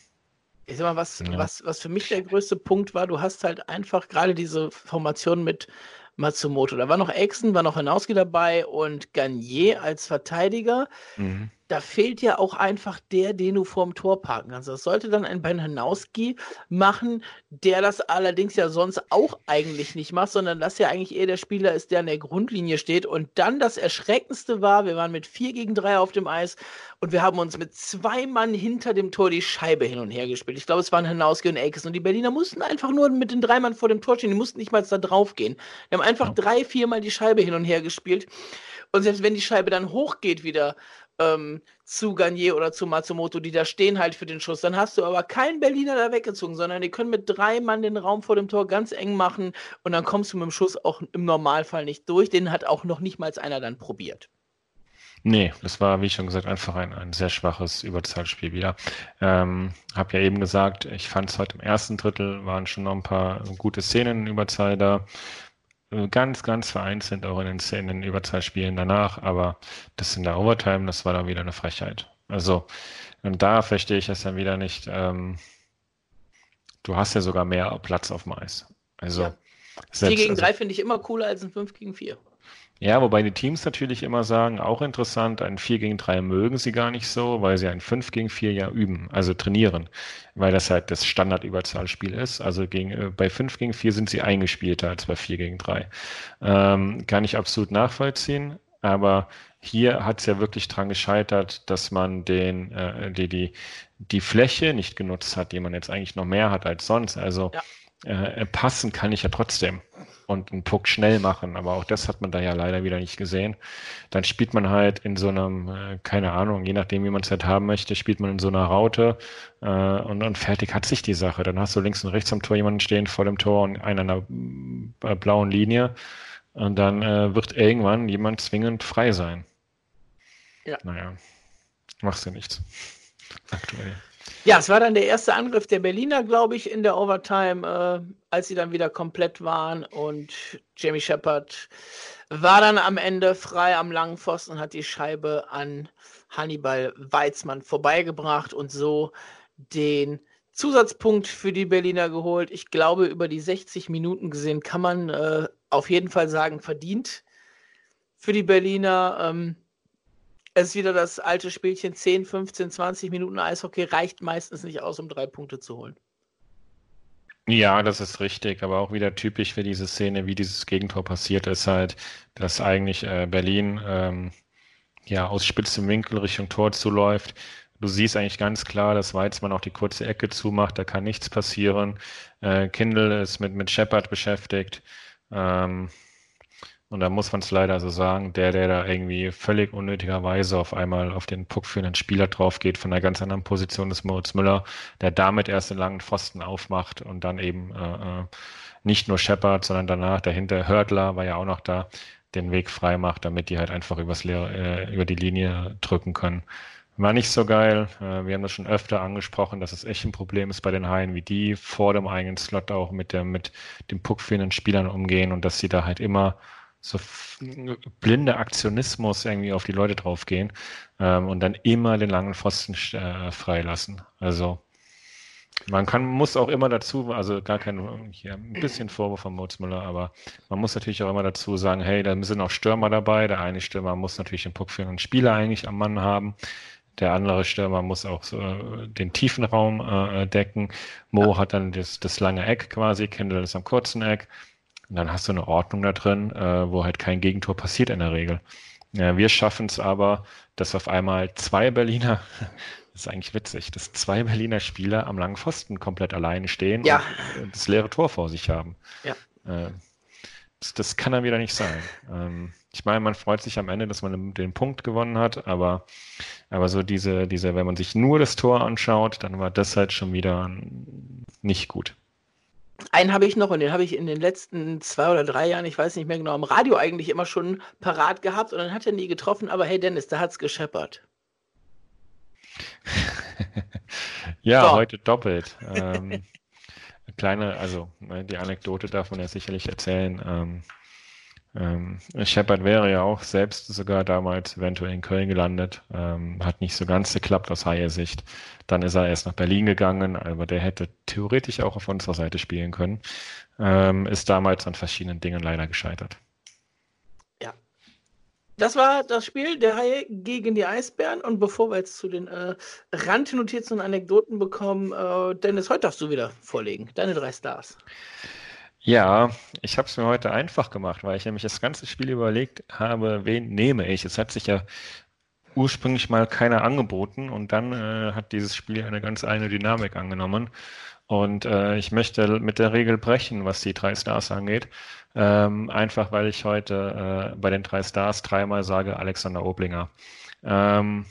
ich sag mal, was, ja. was, was für mich der größte Punkt war, du hast halt einfach gerade diese Formation mit Matsumoto. Da war noch Exen, war noch Hanowski dabei und Garnier als Verteidiger. Mhm da fehlt ja auch einfach der, den du vorm Tor parken kannst. Das sollte dann ein Ben Hanowski machen, der das allerdings ja sonst auch eigentlich nicht macht, sondern dass ja eigentlich eher der Spieler ist, der an der Grundlinie steht. Und dann das Erschreckendste war, wir waren mit 4 gegen 3 auf dem Eis und wir haben uns mit zwei Mann hinter dem Tor die Scheibe hin und her gespielt. Ich glaube, es waren Hanowski und Akes. Und die Berliner mussten einfach nur mit den drei Mann vor dem Tor stehen. Die mussten nicht mal da drauf gehen. Die haben einfach drei, viermal die Scheibe hin und her gespielt. Und selbst wenn die Scheibe dann hochgeht wieder ähm, zu Garnier oder zu Matsumoto, die da stehen halt für den Schuss. Dann hast du aber keinen Berliner da weggezogen, sondern die können mit drei Mann den Raum vor dem Tor ganz eng machen und dann kommst du mit dem Schuss auch im Normalfall nicht durch. Den hat auch noch nicht mal einer dann probiert. Nee, das war, wie schon gesagt, einfach ein, ein sehr schwaches Überzahlspiel wieder. Ähm, hab ja eben gesagt, ich fand es heute im ersten Drittel waren schon noch ein paar gute Szenen in Überzahl da. Äh, ganz, ganz vereinzelt auch in den Szenen, Überzahlspielen danach, aber das in der Overtime, das war dann wieder eine Frechheit. Also, und da verstehe ich es dann wieder nicht. Ähm, du hast ja sogar mehr Platz auf dem Eis. Also, ja. 4 gegen 3 also, finde ich immer cooler als ein 5 gegen 4. Ja, wobei die Teams natürlich immer sagen, auch interessant, ein 4 gegen 3 mögen sie gar nicht so, weil sie ein 5 gegen 4 ja üben, also trainieren, weil das halt das Standardüberzahlspiel ist. Also gegen, äh, bei 5 gegen 4 sind sie eingespielter als bei 4 gegen 3. Ähm, kann ich absolut nachvollziehen, aber hier hat es ja wirklich dran gescheitert, dass man den, äh, die, die, die Fläche nicht genutzt hat, die man jetzt eigentlich noch mehr hat als sonst. Also ja äh, passen kann ich ja trotzdem und einen Puck schnell machen, aber auch das hat man da ja leider wieder nicht gesehen. Dann spielt man halt in so einem, äh, keine Ahnung, je nachdem, wie man es halt haben möchte, spielt man in so einer Raute äh, und, und fertig hat sich die Sache. Dann hast du links und rechts am Tor jemanden stehen vor dem Tor und einen an einer äh, blauen Linie und dann äh, wird irgendwann jemand zwingend frei sein. Ja. Naja, machst du nichts. Aktuell. Ja, es war dann der erste Angriff der Berliner, glaube ich, in der Overtime, äh, als sie dann wieder komplett waren. Und Jamie Shepard war dann am Ende frei am langen Pfosten und hat die Scheibe an Hannibal Weizmann vorbeigebracht und so den Zusatzpunkt für die Berliner geholt. Ich glaube, über die 60 Minuten gesehen kann man äh, auf jeden Fall sagen, verdient für die Berliner. Ähm, es ist wieder das alte Spielchen, 10, 15, 20 Minuten Eishockey reicht meistens nicht aus, um drei Punkte zu holen. Ja, das ist richtig, aber auch wieder typisch für diese Szene, wie dieses Gegentor passiert ist halt, dass eigentlich äh, Berlin ähm, ja aus spitzem Winkel Richtung Tor zuläuft. Du siehst eigentlich ganz klar, dass Weizmann auch die kurze Ecke zumacht, da kann nichts passieren. Äh, Kindle ist mit, mit Shepard beschäftigt. Ähm, und da muss man es leider so sagen, der, der da irgendwie völlig unnötigerweise auf einmal auf den Puck führenden Spieler drauf geht, von einer ganz anderen Position des Moritz Müller, der damit erst den langen Pfosten aufmacht und dann eben äh, äh nicht nur Shepard, sondern danach dahinter Hördler war ja auch noch da, den Weg frei macht, damit die halt einfach übers Leere, äh, über die Linie drücken können. War nicht so geil. Äh, wir haben das schon öfter angesprochen, dass es echt ein Problem ist bei den Haien, wie die vor dem eigenen Slot auch mit, der, mit dem puckfehlenden Spielern umgehen und dass sie da halt immer so blinde Aktionismus irgendwie auf die Leute draufgehen ähm, und dann immer den langen Pfosten äh, freilassen. Also man kann, muss auch immer dazu, also gar kein, hier ein bisschen Vorwurf von Mutzmüller, aber man muss natürlich auch immer dazu sagen, hey, da sind auch Stürmer dabei. Der eine Stürmer muss natürlich den puckführenden Spieler eigentlich am Mann haben. Der andere Stürmer muss auch so, äh, den tiefen Raum äh, decken. Mo ja. hat dann das, das lange Eck quasi, Kendall ist am kurzen Eck. Und dann hast du eine Ordnung da drin, äh, wo halt kein Gegentor passiert in der Regel. Ja, wir schaffen es aber, dass auf einmal zwei Berliner das ist eigentlich witzig, dass zwei Berliner Spieler am langen Pfosten komplett alleine stehen ja. und das leere Tor vor sich haben. Ja. Äh, das, das, kann dann wieder nicht sein. Ähm, ich meine, man freut sich am Ende, dass man den Punkt gewonnen hat, aber, aber so diese, diese, wenn man sich nur das Tor anschaut, dann war das halt schon wieder nicht gut. Einen habe ich noch und den habe ich in den letzten zwei oder drei Jahren, ich weiß nicht mehr genau, im Radio eigentlich immer schon parat gehabt und dann hat er nie getroffen, aber hey Dennis, da hat es gescheppert. ja, so. heute doppelt. Ähm, kleine, also ne, die Anekdote darf man ja sicherlich erzählen. Ähm, ähm, Shepard wäre ja auch selbst sogar damals eventuell in Köln gelandet, ähm, hat nicht so ganz geklappt aus Haie Sicht. Dann ist er erst nach Berlin gegangen, aber der hätte theoretisch auch auf unserer Seite spielen können. Ähm, ist damals an verschiedenen Dingen leider gescheitert. Das war das Spiel der Haie gegen die Eisbären. Und bevor wir jetzt zu den äh, Randnotizen und Anekdoten bekommen, äh, Dennis, heute darfst du wieder vorlegen. Deine drei Stars. Ja, ich habe es mir heute einfach gemacht, weil ich nämlich das ganze Spiel überlegt habe, wen nehme ich. Es hat sich ja ursprünglich mal keiner angeboten und dann äh, hat dieses Spiel eine ganz eigene Dynamik angenommen. Und äh, ich möchte mit der Regel brechen, was die drei Stars angeht. Ähm, einfach weil ich heute äh, bei den drei Stars dreimal sage Alexander Oblinger. Ähm,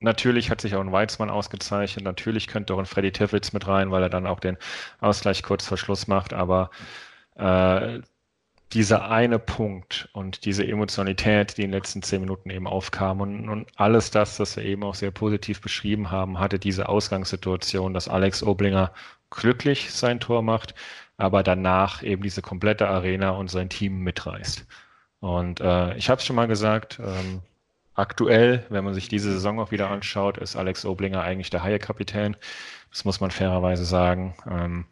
natürlich hat sich auch ein Weizmann ausgezeichnet. Natürlich könnte auch ein Freddy Tiffels mit rein, weil er dann auch den Ausgleich kurz vor Schluss macht. Aber äh, dieser eine Punkt und diese Emotionalität, die in den letzten zehn Minuten eben aufkam und, und alles das, das wir eben auch sehr positiv beschrieben haben, hatte diese Ausgangssituation, dass Alex Oblinger glücklich sein Tor macht, aber danach eben diese komplette Arena und sein Team mitreißt. Und äh, ich habe es schon mal gesagt, ähm, aktuell, wenn man sich diese Saison auch wieder anschaut, ist Alex Oblinger eigentlich der Haie-Kapitän. Das muss man fairerweise sagen. Ähm,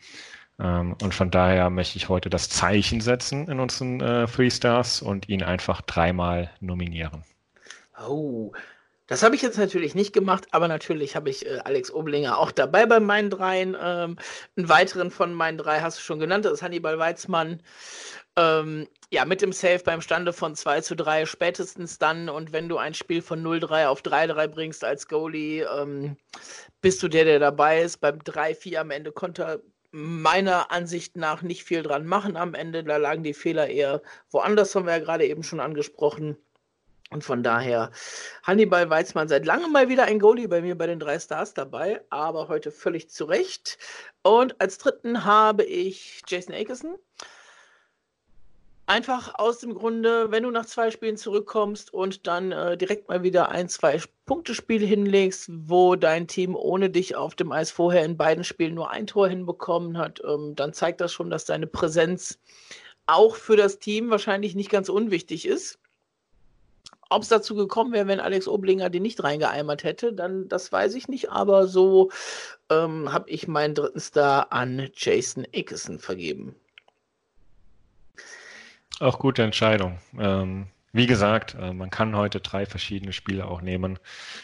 ähm, und von daher möchte ich heute das Zeichen setzen in unseren äh, Three Stars und ihn einfach dreimal nominieren. Oh, das habe ich jetzt natürlich nicht gemacht, aber natürlich habe ich äh, Alex Oblinger auch dabei bei meinen dreien. Ähm, einen weiteren von meinen drei hast du schon genannt, das ist Hannibal Weizmann. Ähm, ja, mit dem Save beim Stande von 2 zu 3 spätestens dann. Und wenn du ein Spiel von 0-3 auf 3-3 bringst als Goalie, ähm, bist du der, der dabei ist. Beim 3-4 am Ende konnte er meiner Ansicht nach nicht viel dran machen am Ende. Da lagen die Fehler eher woanders, haben wir ja gerade eben schon angesprochen. Und von daher Hannibal Weizmann seit langem mal wieder ein Goalie bei mir bei den drei Stars dabei, aber heute völlig zurecht. Und als dritten habe ich Jason Akerson. Einfach aus dem Grunde, wenn du nach zwei Spielen zurückkommst und dann äh, direkt mal wieder ein, zwei Punktespiele hinlegst, wo dein Team ohne dich auf dem Eis vorher in beiden Spielen nur ein Tor hinbekommen hat, ähm, dann zeigt das schon, dass deine Präsenz auch für das Team wahrscheinlich nicht ganz unwichtig ist. Ob es dazu gekommen wäre, wenn Alex Oblinger den nicht reingeeimert hätte, dann das weiß ich nicht. Aber so ähm, habe ich meinen dritten Star an Jason Akerson vergeben. Auch gute Entscheidung. Ähm, wie gesagt, äh, man kann heute drei verschiedene Spiele auch nehmen.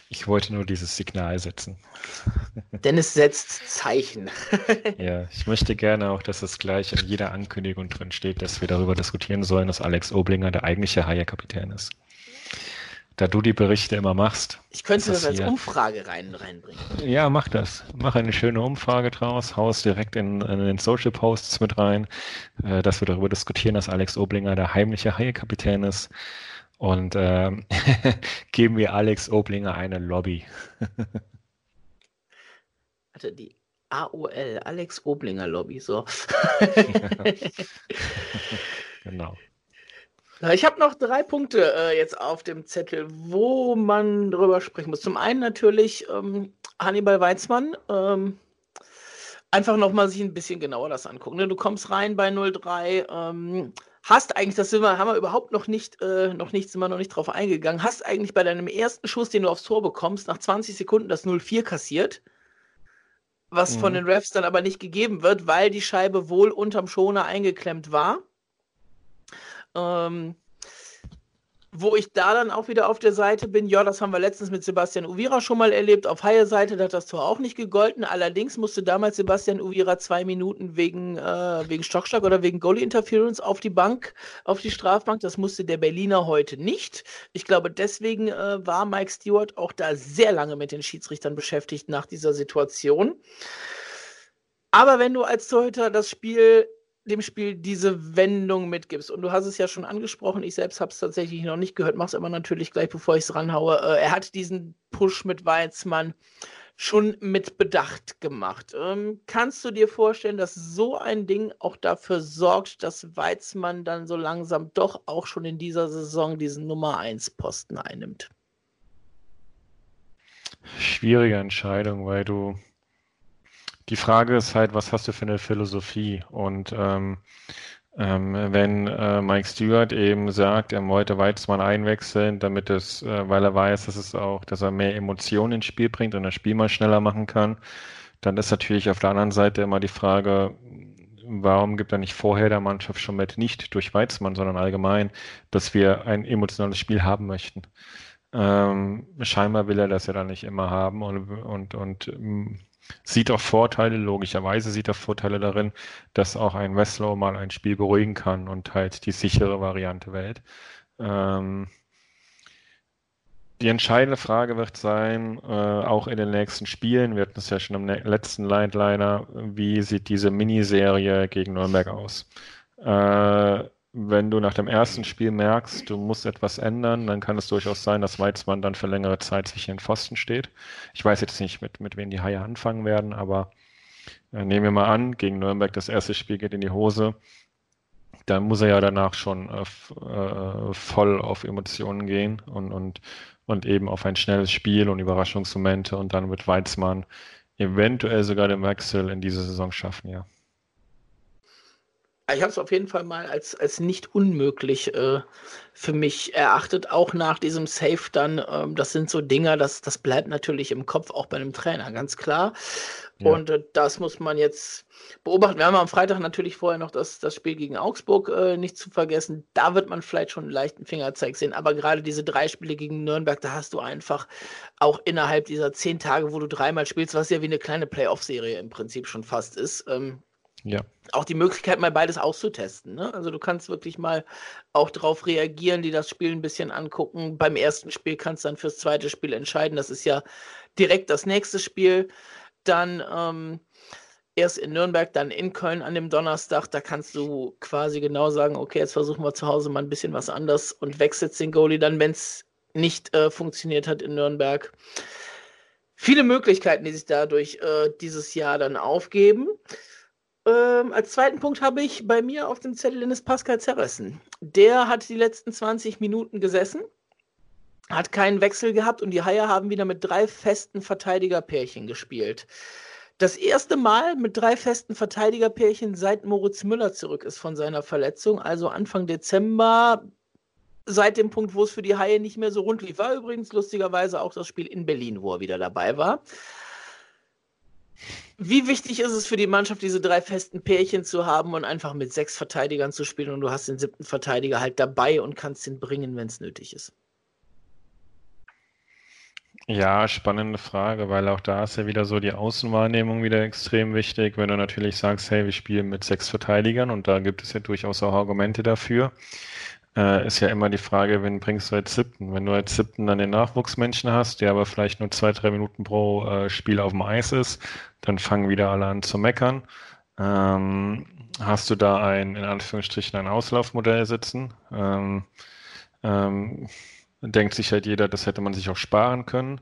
Ich wollte nur dieses Signal setzen. Denn es setzt Zeichen. ja, ich möchte gerne auch, dass es gleich in jeder Ankündigung drin steht, dass wir darüber diskutieren sollen, dass Alex Oblinger der eigentliche Haie-Kapitän ist da du die Berichte immer machst. Ich könnte das, das als. Umfrage rein, reinbringen. Ja, mach das. Mach eine schöne Umfrage draus, haus direkt in, in den Social Posts mit rein, äh, dass wir darüber diskutieren, dass Alex Oblinger der heimliche Haie-Kapitän ist. Und äh, geben wir Alex Oblinger eine Lobby. Warte, die AOL, Alex Oblinger Lobby, so. genau. Ich habe noch drei Punkte äh, jetzt auf dem Zettel, wo man drüber sprechen muss. Zum einen natürlich ähm, Hannibal Weizmann. Ähm, einfach nochmal sich ein bisschen genauer das angucken. Ne? Du kommst rein bei 03, ähm, hast eigentlich, das sind wir, haben wir überhaupt noch nicht, äh, noch nicht, sind wir noch nicht drauf eingegangen, hast eigentlich bei deinem ersten Schuss, den du aufs Tor bekommst, nach 20 Sekunden das 04 kassiert, was mhm. von den Refs dann aber nicht gegeben wird, weil die Scheibe wohl unterm Schoner eingeklemmt war. Ähm, wo ich da dann auch wieder auf der Seite bin, ja, das haben wir letztens mit Sebastian Uvira schon mal erlebt. Auf Haie Seite hat das Tor auch nicht gegolten. Allerdings musste damals Sebastian Uvira zwei Minuten wegen, äh, wegen Stockschlag oder wegen Goalie Interference auf die Bank, auf die Strafbank. Das musste der Berliner heute nicht. Ich glaube, deswegen äh, war Mike Stewart auch da sehr lange mit den Schiedsrichtern beschäftigt nach dieser Situation. Aber wenn du als Torhüter das Spiel dem Spiel diese Wendung mitgibst. Und du hast es ja schon angesprochen, ich selbst habe es tatsächlich noch nicht gehört, mach's aber natürlich gleich, bevor ich es ranhaue. Äh, er hat diesen Push mit Weizmann schon mit Bedacht gemacht. Ähm, kannst du dir vorstellen, dass so ein Ding auch dafür sorgt, dass Weizmann dann so langsam doch auch schon in dieser Saison diesen Nummer 1 Posten einnimmt? Schwierige Entscheidung, weil du die Frage ist halt, was hast du für eine Philosophie? Und ähm, ähm, wenn äh, Mike Stewart eben sagt, er wollte Weizmann einwechseln, damit es, äh, weil er weiß, dass es auch, dass er mehr Emotionen ins Spiel bringt und das Spiel mal schneller machen kann, dann ist natürlich auf der anderen Seite immer die Frage, warum gibt er nicht vorher der Mannschaft schon mit, nicht durch Weizmann, sondern allgemein, dass wir ein emotionales Spiel haben möchten. Ähm, scheinbar will er das ja dann nicht immer haben und, und, und ähm, sieht auch Vorteile, logischerweise sieht er Vorteile darin, dass auch ein Wesslow mal ein Spiel beruhigen kann und halt die sichere Variante wählt. Ähm, die entscheidende Frage wird sein, äh, auch in den nächsten Spielen, wir hatten es ja schon im letzten Lightliner, wie sieht diese Miniserie gegen Nürnberg aus? Äh, wenn du nach dem ersten Spiel merkst, du musst etwas ändern, dann kann es durchaus sein, dass Weizmann dann für längere Zeit sich in den Pfosten steht. Ich weiß jetzt nicht, mit, mit wem die Haie anfangen werden, aber äh, nehmen wir mal an, gegen Nürnberg das erste Spiel geht in die Hose. Dann muss er ja danach schon äh, äh, voll auf Emotionen gehen und, und, und eben auf ein schnelles Spiel und Überraschungsmomente und dann wird Weizmann eventuell sogar den Wechsel in diese Saison schaffen, ja. Ich habe es auf jeden Fall mal als, als nicht unmöglich äh, für mich erachtet, auch nach diesem Safe dann. Ähm, das sind so Dinger, das, das bleibt natürlich im Kopf, auch bei einem Trainer, ganz klar. Ja. Und äh, das muss man jetzt beobachten. Wir haben am Freitag natürlich vorher noch das, das Spiel gegen Augsburg äh, nicht zu vergessen. Da wird man vielleicht schon einen leichten Fingerzeig sehen. Aber gerade diese drei Spiele gegen Nürnberg, da hast du einfach auch innerhalb dieser zehn Tage, wo du dreimal spielst, was ja wie eine kleine Playoff-Serie im Prinzip schon fast ist. Ähm, ja. Auch die Möglichkeit, mal beides auszutesten. Ne? Also du kannst wirklich mal auch darauf reagieren, die das Spiel ein bisschen angucken. Beim ersten Spiel kannst du dann fürs zweite Spiel entscheiden. Das ist ja direkt das nächste Spiel. Dann ähm, erst in Nürnberg, dann in Köln an dem Donnerstag. Da kannst du quasi genau sagen, okay, jetzt versuchen wir zu Hause mal ein bisschen was anderes und wechselst den Goalie dann, wenn es nicht äh, funktioniert hat in Nürnberg. Viele Möglichkeiten, die sich dadurch äh, dieses Jahr dann aufgeben. Ähm, als zweiten Punkt habe ich bei mir auf dem Zettel Dennis Pascal zerrissen. Der hat die letzten 20 Minuten gesessen, hat keinen Wechsel gehabt und die Haie haben wieder mit drei festen Verteidigerpärchen gespielt. Das erste Mal mit drei festen Verteidigerpärchen seit Moritz Müller zurück ist von seiner Verletzung, also Anfang Dezember, seit dem Punkt, wo es für die Haie nicht mehr so rund lief. War übrigens lustigerweise auch das Spiel in Berlin, wo er wieder dabei war. Wie wichtig ist es für die Mannschaft, diese drei festen Pärchen zu haben und einfach mit sechs Verteidigern zu spielen und du hast den siebten Verteidiger halt dabei und kannst ihn bringen, wenn es nötig ist? Ja, spannende Frage, weil auch da ist ja wieder so die Außenwahrnehmung wieder extrem wichtig. Wenn du natürlich sagst, hey, wir spielen mit sechs Verteidigern und da gibt es ja durchaus auch Argumente dafür, äh, ist ja immer die Frage, wen bringst du als siebten? Wenn du als siebten dann den Nachwuchsmenschen hast, der aber vielleicht nur zwei, drei Minuten pro äh, Spiel auf dem Eis ist, dann fangen wieder alle an zu meckern. Ähm, hast du da ein, in Anführungsstrichen, ein Auslaufmodell sitzen? Ähm, ähm, denkt sich halt jeder, das hätte man sich auch sparen können.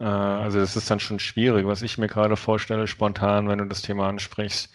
Äh, also das ist dann schon schwierig. Was ich mir gerade vorstelle, spontan, wenn du das Thema ansprichst,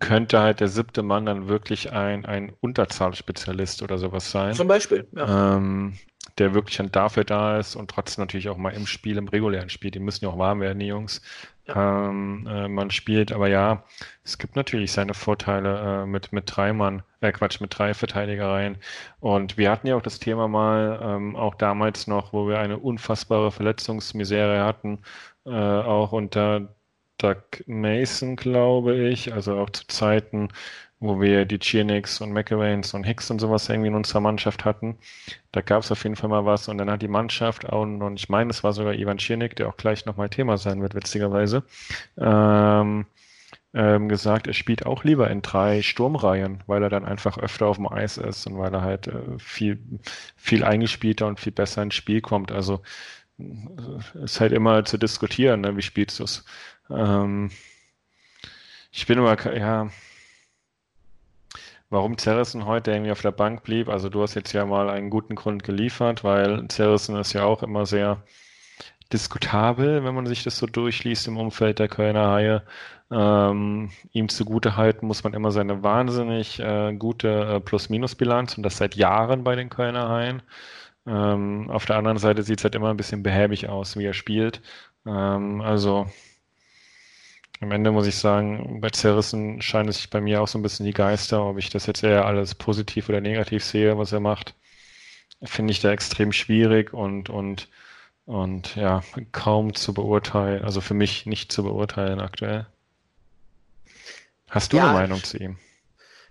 könnte halt der siebte Mann dann wirklich ein, ein Unterzahlspezialist oder sowas sein. Zum Beispiel, ja. Ähm, der wirklich dann dafür da ist und trotzdem natürlich auch mal im Spiel, im regulären Spiel, die müssen ja auch warm werden, die Jungs. Ja. Ähm, äh, man spielt, aber ja, es gibt natürlich seine Vorteile äh, mit, mit drei Mann, äh, Quatsch, mit drei Verteidigereien. Und wir hatten ja auch das Thema mal, ähm, auch damals noch, wo wir eine unfassbare Verletzungsmisere hatten, äh, auch unter Doug Mason, glaube ich, also auch zu Zeiten, wo wir die Chiernix und McEwains und Hicks und sowas irgendwie in unserer Mannschaft hatten. Da gab es auf jeden Fall mal was und dann hat die Mannschaft auch, und ich meine, es war sogar Ivan Cziernik, der auch gleich nochmal Thema sein wird, witzigerweise, ähm, ähm, gesagt, er spielt auch lieber in drei Sturmreihen, weil er dann einfach öfter auf dem Eis ist und weil er halt äh, viel, viel eingespielter und viel besser ins Spiel kommt. Also äh, ist halt immer zu diskutieren, ne? wie spielst du es? Ähm, ich bin immer, ja, warum Zerrissen heute irgendwie auf der Bank blieb. Also du hast jetzt ja mal einen guten Grund geliefert, weil Zerrissen ist ja auch immer sehr diskutabel, wenn man sich das so durchliest im Umfeld der Kölner Haie. Ähm, ihm zugute halten muss man immer seine wahnsinnig äh, gute äh, Plus-Minus-Bilanz und das seit Jahren bei den Kölner Haien. Ähm, auf der anderen Seite sieht es halt immer ein bisschen behäbig aus, wie er spielt. Ähm, also am Ende muss ich sagen, bei Zerrissen scheinen sich bei mir auch so ein bisschen die Geister, ob ich das jetzt eher alles positiv oder negativ sehe, was er macht. Finde ich da extrem schwierig und, und, und ja, kaum zu beurteilen, also für mich nicht zu beurteilen aktuell. Hast du ja, eine Meinung zu ihm?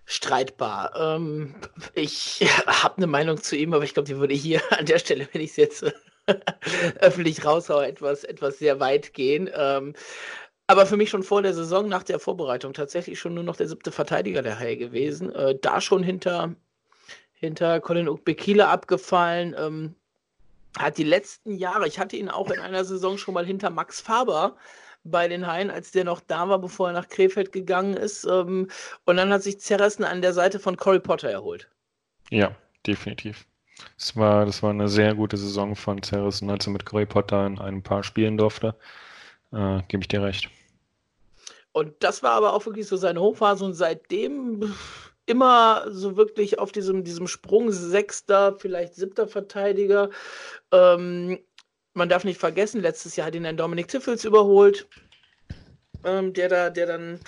Streitbar. Ähm, ich habe eine Meinung zu ihm, aber ich glaube, die würde hier an der Stelle, wenn ich es jetzt öffentlich raushaue, etwas, etwas sehr weit gehen. Ähm, aber für mich schon vor der Saison, nach der Vorbereitung, tatsächlich schon nur noch der siebte Verteidiger der Haie gewesen. Äh, da schon hinter, hinter Colin Ukbekile abgefallen. Ähm, hat die letzten Jahre, ich hatte ihn auch in einer Saison schon mal hinter Max Faber bei den Haien, als der noch da war, bevor er nach Krefeld gegangen ist. Ähm, und dann hat sich Zerressen an der Seite von Cory Potter erholt. Ja, definitiv. Das war, das war eine sehr gute Saison von Zerrissen, als er mit Cory Potter in ein paar spielen durfte. Äh, Gebe ich dir recht. Und das war aber auch wirklich so seine Hochphase und seitdem immer so wirklich auf diesem, diesem Sprung sechster, vielleicht siebter Verteidiger. Ähm, man darf nicht vergessen, letztes Jahr hat ihn ein Dominik Tiffels überholt, ähm, der da, der dann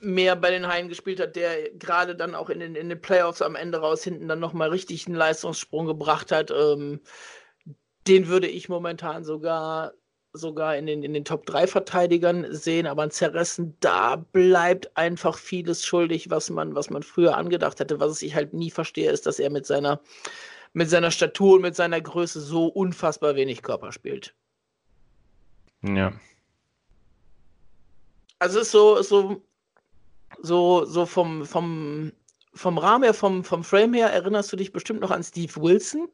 mehr bei den Haien gespielt hat, der gerade dann auch in den, in den Playoffs am Ende raus hinten dann nochmal richtig einen Leistungssprung gebracht hat. Ähm, den würde ich momentan sogar sogar in den, in den Top 3 Verteidigern sehen, aber an Zerressen, da bleibt einfach vieles schuldig, was man, was man früher angedacht hätte. Was ich halt nie verstehe, ist, dass er mit seiner, mit seiner Statur und mit seiner Größe so unfassbar wenig Körper spielt. Ja. Also es ist so, so, so, so vom, vom, vom Rahmen her, vom, vom Frame her, erinnerst du dich bestimmt noch an Steve Wilson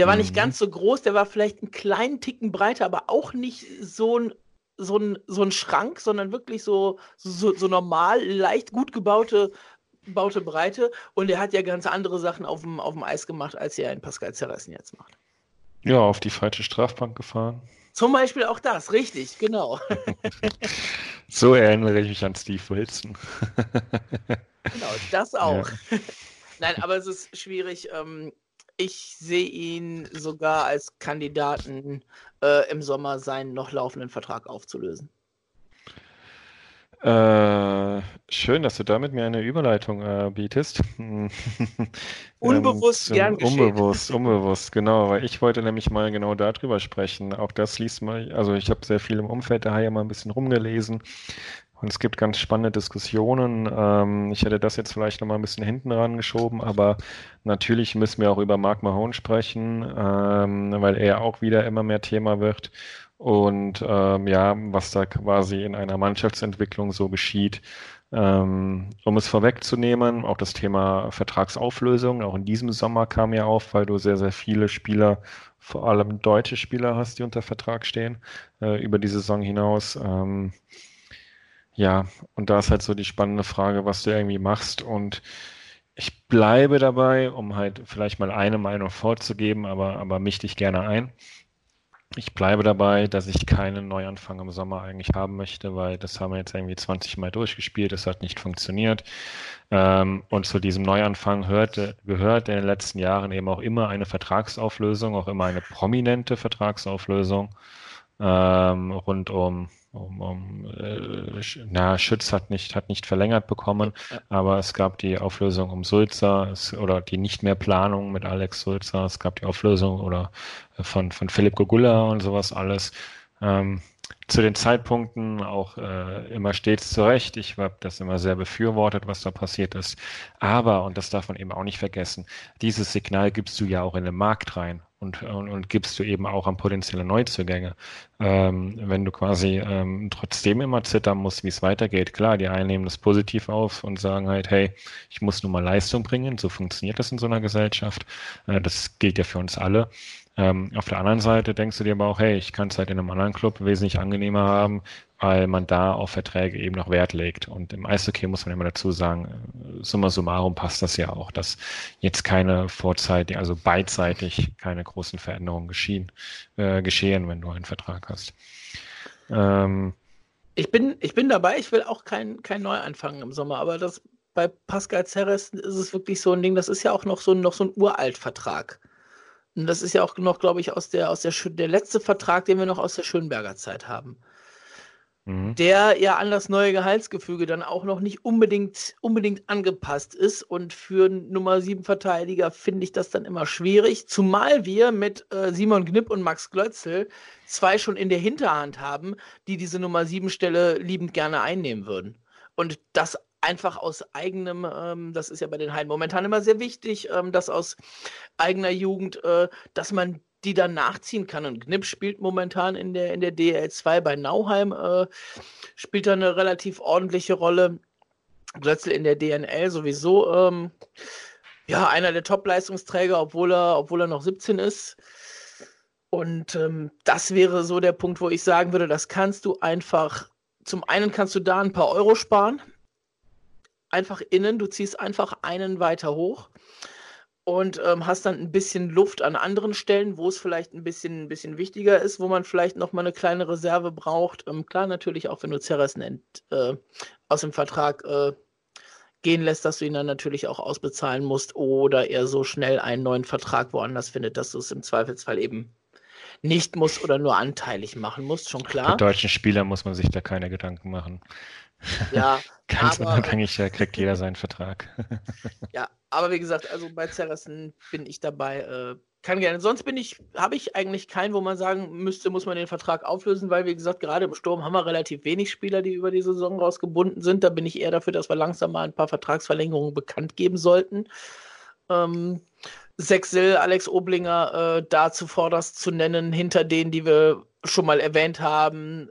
der war mhm. nicht ganz so groß, der war vielleicht einen kleinen Ticken breiter, aber auch nicht so ein, so ein, so ein Schrank, sondern wirklich so, so, so normal, leicht gut gebaute baute Breite. Und er hat ja ganz andere Sachen auf dem, auf dem Eis gemacht, als er in Pascal Zerressen jetzt macht. Ja, auf die falsche Strafbank gefahren. Zum Beispiel auch das, richtig, genau. so erinnere ich mich an Steve Wilson. genau, das auch. Ja. Nein, aber es ist schwierig. Ähm, ich sehe ihn sogar als Kandidaten, äh, im Sommer seinen noch laufenden Vertrag aufzulösen. Äh, schön, dass du damit mir eine Überleitung äh, bietest. Unbewusst ähm, gern geschehen. Unbewusst, unbewusst, genau, weil ich wollte nämlich mal genau darüber sprechen. Auch das liest mal, also ich habe sehr viel im Umfeld der Haie mal ein bisschen rumgelesen und es gibt ganz spannende Diskussionen. Ähm, ich hätte das jetzt vielleicht nochmal ein bisschen hinten rangeschoben, aber natürlich müssen wir auch über Mark Mahone sprechen, ähm, weil er auch wieder immer mehr Thema wird. Und ähm, ja, was da quasi in einer Mannschaftsentwicklung so geschieht. Ähm, um es vorwegzunehmen, auch das Thema Vertragsauflösung, auch in diesem Sommer kam ja auf, weil du sehr, sehr viele Spieler, vor allem deutsche Spieler hast, die unter Vertrag stehen, äh, über die Saison hinaus. Ähm, ja, und da ist halt so die spannende Frage, was du irgendwie machst. Und ich bleibe dabei, um halt vielleicht mal eine Meinung vorzugeben, aber, aber mich dich gerne ein. Ich bleibe dabei, dass ich keinen Neuanfang im Sommer eigentlich haben möchte, weil das haben wir jetzt irgendwie 20 Mal durchgespielt, es hat nicht funktioniert. Ähm, und zu diesem Neuanfang hörte, gehört in den letzten Jahren eben auch immer eine Vertragsauflösung, auch immer eine prominente Vertragsauflösung ähm, rund um um, um äh, na, Schütz hat nicht, hat nicht verlängert bekommen, ja. aber es gab die Auflösung um Sulzer es, oder die nicht mehr Planung mit Alex Sulzer, es gab die Auflösung oder äh, von, von Philipp Gogula und sowas alles. Ähm, zu den Zeitpunkten auch äh, immer stets zurecht. Ich habe das immer sehr befürwortet, was da passiert ist. Aber, und das darf man eben auch nicht vergessen, dieses Signal gibst du ja auch in den Markt rein und, und, und gibst du eben auch an potenzielle Neuzugänge. Ähm, wenn du quasi ähm, trotzdem immer zittern musst, wie es weitergeht. Klar, die einen nehmen das positiv auf und sagen halt, hey, ich muss nur mal Leistung bringen. So funktioniert das in so einer Gesellschaft. Äh, das gilt ja für uns alle. Ähm, auf der anderen Seite denkst du dir aber auch, hey, ich kann es halt in einem anderen Club wesentlich angenehmer haben, weil man da auf Verträge eben noch Wert legt. Und im Eishockey muss man immer dazu sagen, äh, summa summarum passt das ja auch, dass jetzt keine vorzeitig, also beidseitig keine großen Veränderungen geschehen, äh, geschehen, wenn du einen Vertrag hast. Ähm, ich bin, ich bin dabei, ich will auch kein, kein Neuanfang im Sommer, aber das bei Pascal Ceres ist es wirklich so ein Ding, das ist ja auch noch so, noch so ein Uraltvertrag. Und das ist ja auch noch, glaube ich, aus der, aus der, der letzte Vertrag, den wir noch aus der Schönberger Zeit haben. Mhm. Der ja an das neue Gehaltsgefüge dann auch noch nicht unbedingt, unbedingt angepasst ist. Und für Nummer 7 Verteidiger finde ich das dann immer schwierig. Zumal wir mit äh, Simon Knipp und Max Glötzel zwei schon in der Hinterhand haben, die diese Nummer 7 Stelle liebend gerne einnehmen würden. Und das einfach aus eigenem, ähm, das ist ja bei den Heiden momentan immer sehr wichtig, ähm, dass aus eigener Jugend, äh, dass man die dann nachziehen kann. Und Knipp spielt momentan in der, in der DL2 bei Nauheim, äh, spielt da eine relativ ordentliche Rolle. Glötzl in der DNL sowieso, ähm, ja, einer der Top-Leistungsträger, obwohl er, obwohl er noch 17 ist. Und ähm, das wäre so der Punkt, wo ich sagen würde, das kannst du einfach, zum einen kannst du da ein paar Euro sparen, einfach innen, du ziehst einfach einen weiter hoch und ähm, hast dann ein bisschen Luft an anderen Stellen, wo es vielleicht ein bisschen, ein bisschen wichtiger ist, wo man vielleicht noch mal eine kleine Reserve braucht. Ähm, klar, natürlich auch, wenn du Ceres nennt, äh, aus dem Vertrag äh, gehen lässt, dass du ihn dann natürlich auch ausbezahlen musst oder er so schnell einen neuen Vertrag woanders findet, dass du es im Zweifelsfall eben nicht musst oder nur anteilig machen musst, schon klar. Für deutschen Spieler muss man sich da keine Gedanken machen. Ja, Ganz aber, unabhängig, kriegt jeder seinen Vertrag. ja, aber wie gesagt, also bei Zerrissen bin ich dabei. Äh, kann gerne. Sonst bin ich, habe ich eigentlich keinen, wo man sagen müsste, muss man den Vertrag auflösen, weil wie gesagt, gerade im Sturm haben wir relativ wenig Spieler, die über die Saison rausgebunden sind. Da bin ich eher dafür, dass wir langsam mal ein paar Vertragsverlängerungen bekannt geben sollten. Ähm, Sechsel, Alex Oblinger äh, da zuvorderst zu nennen, hinter denen, die wir schon mal erwähnt haben,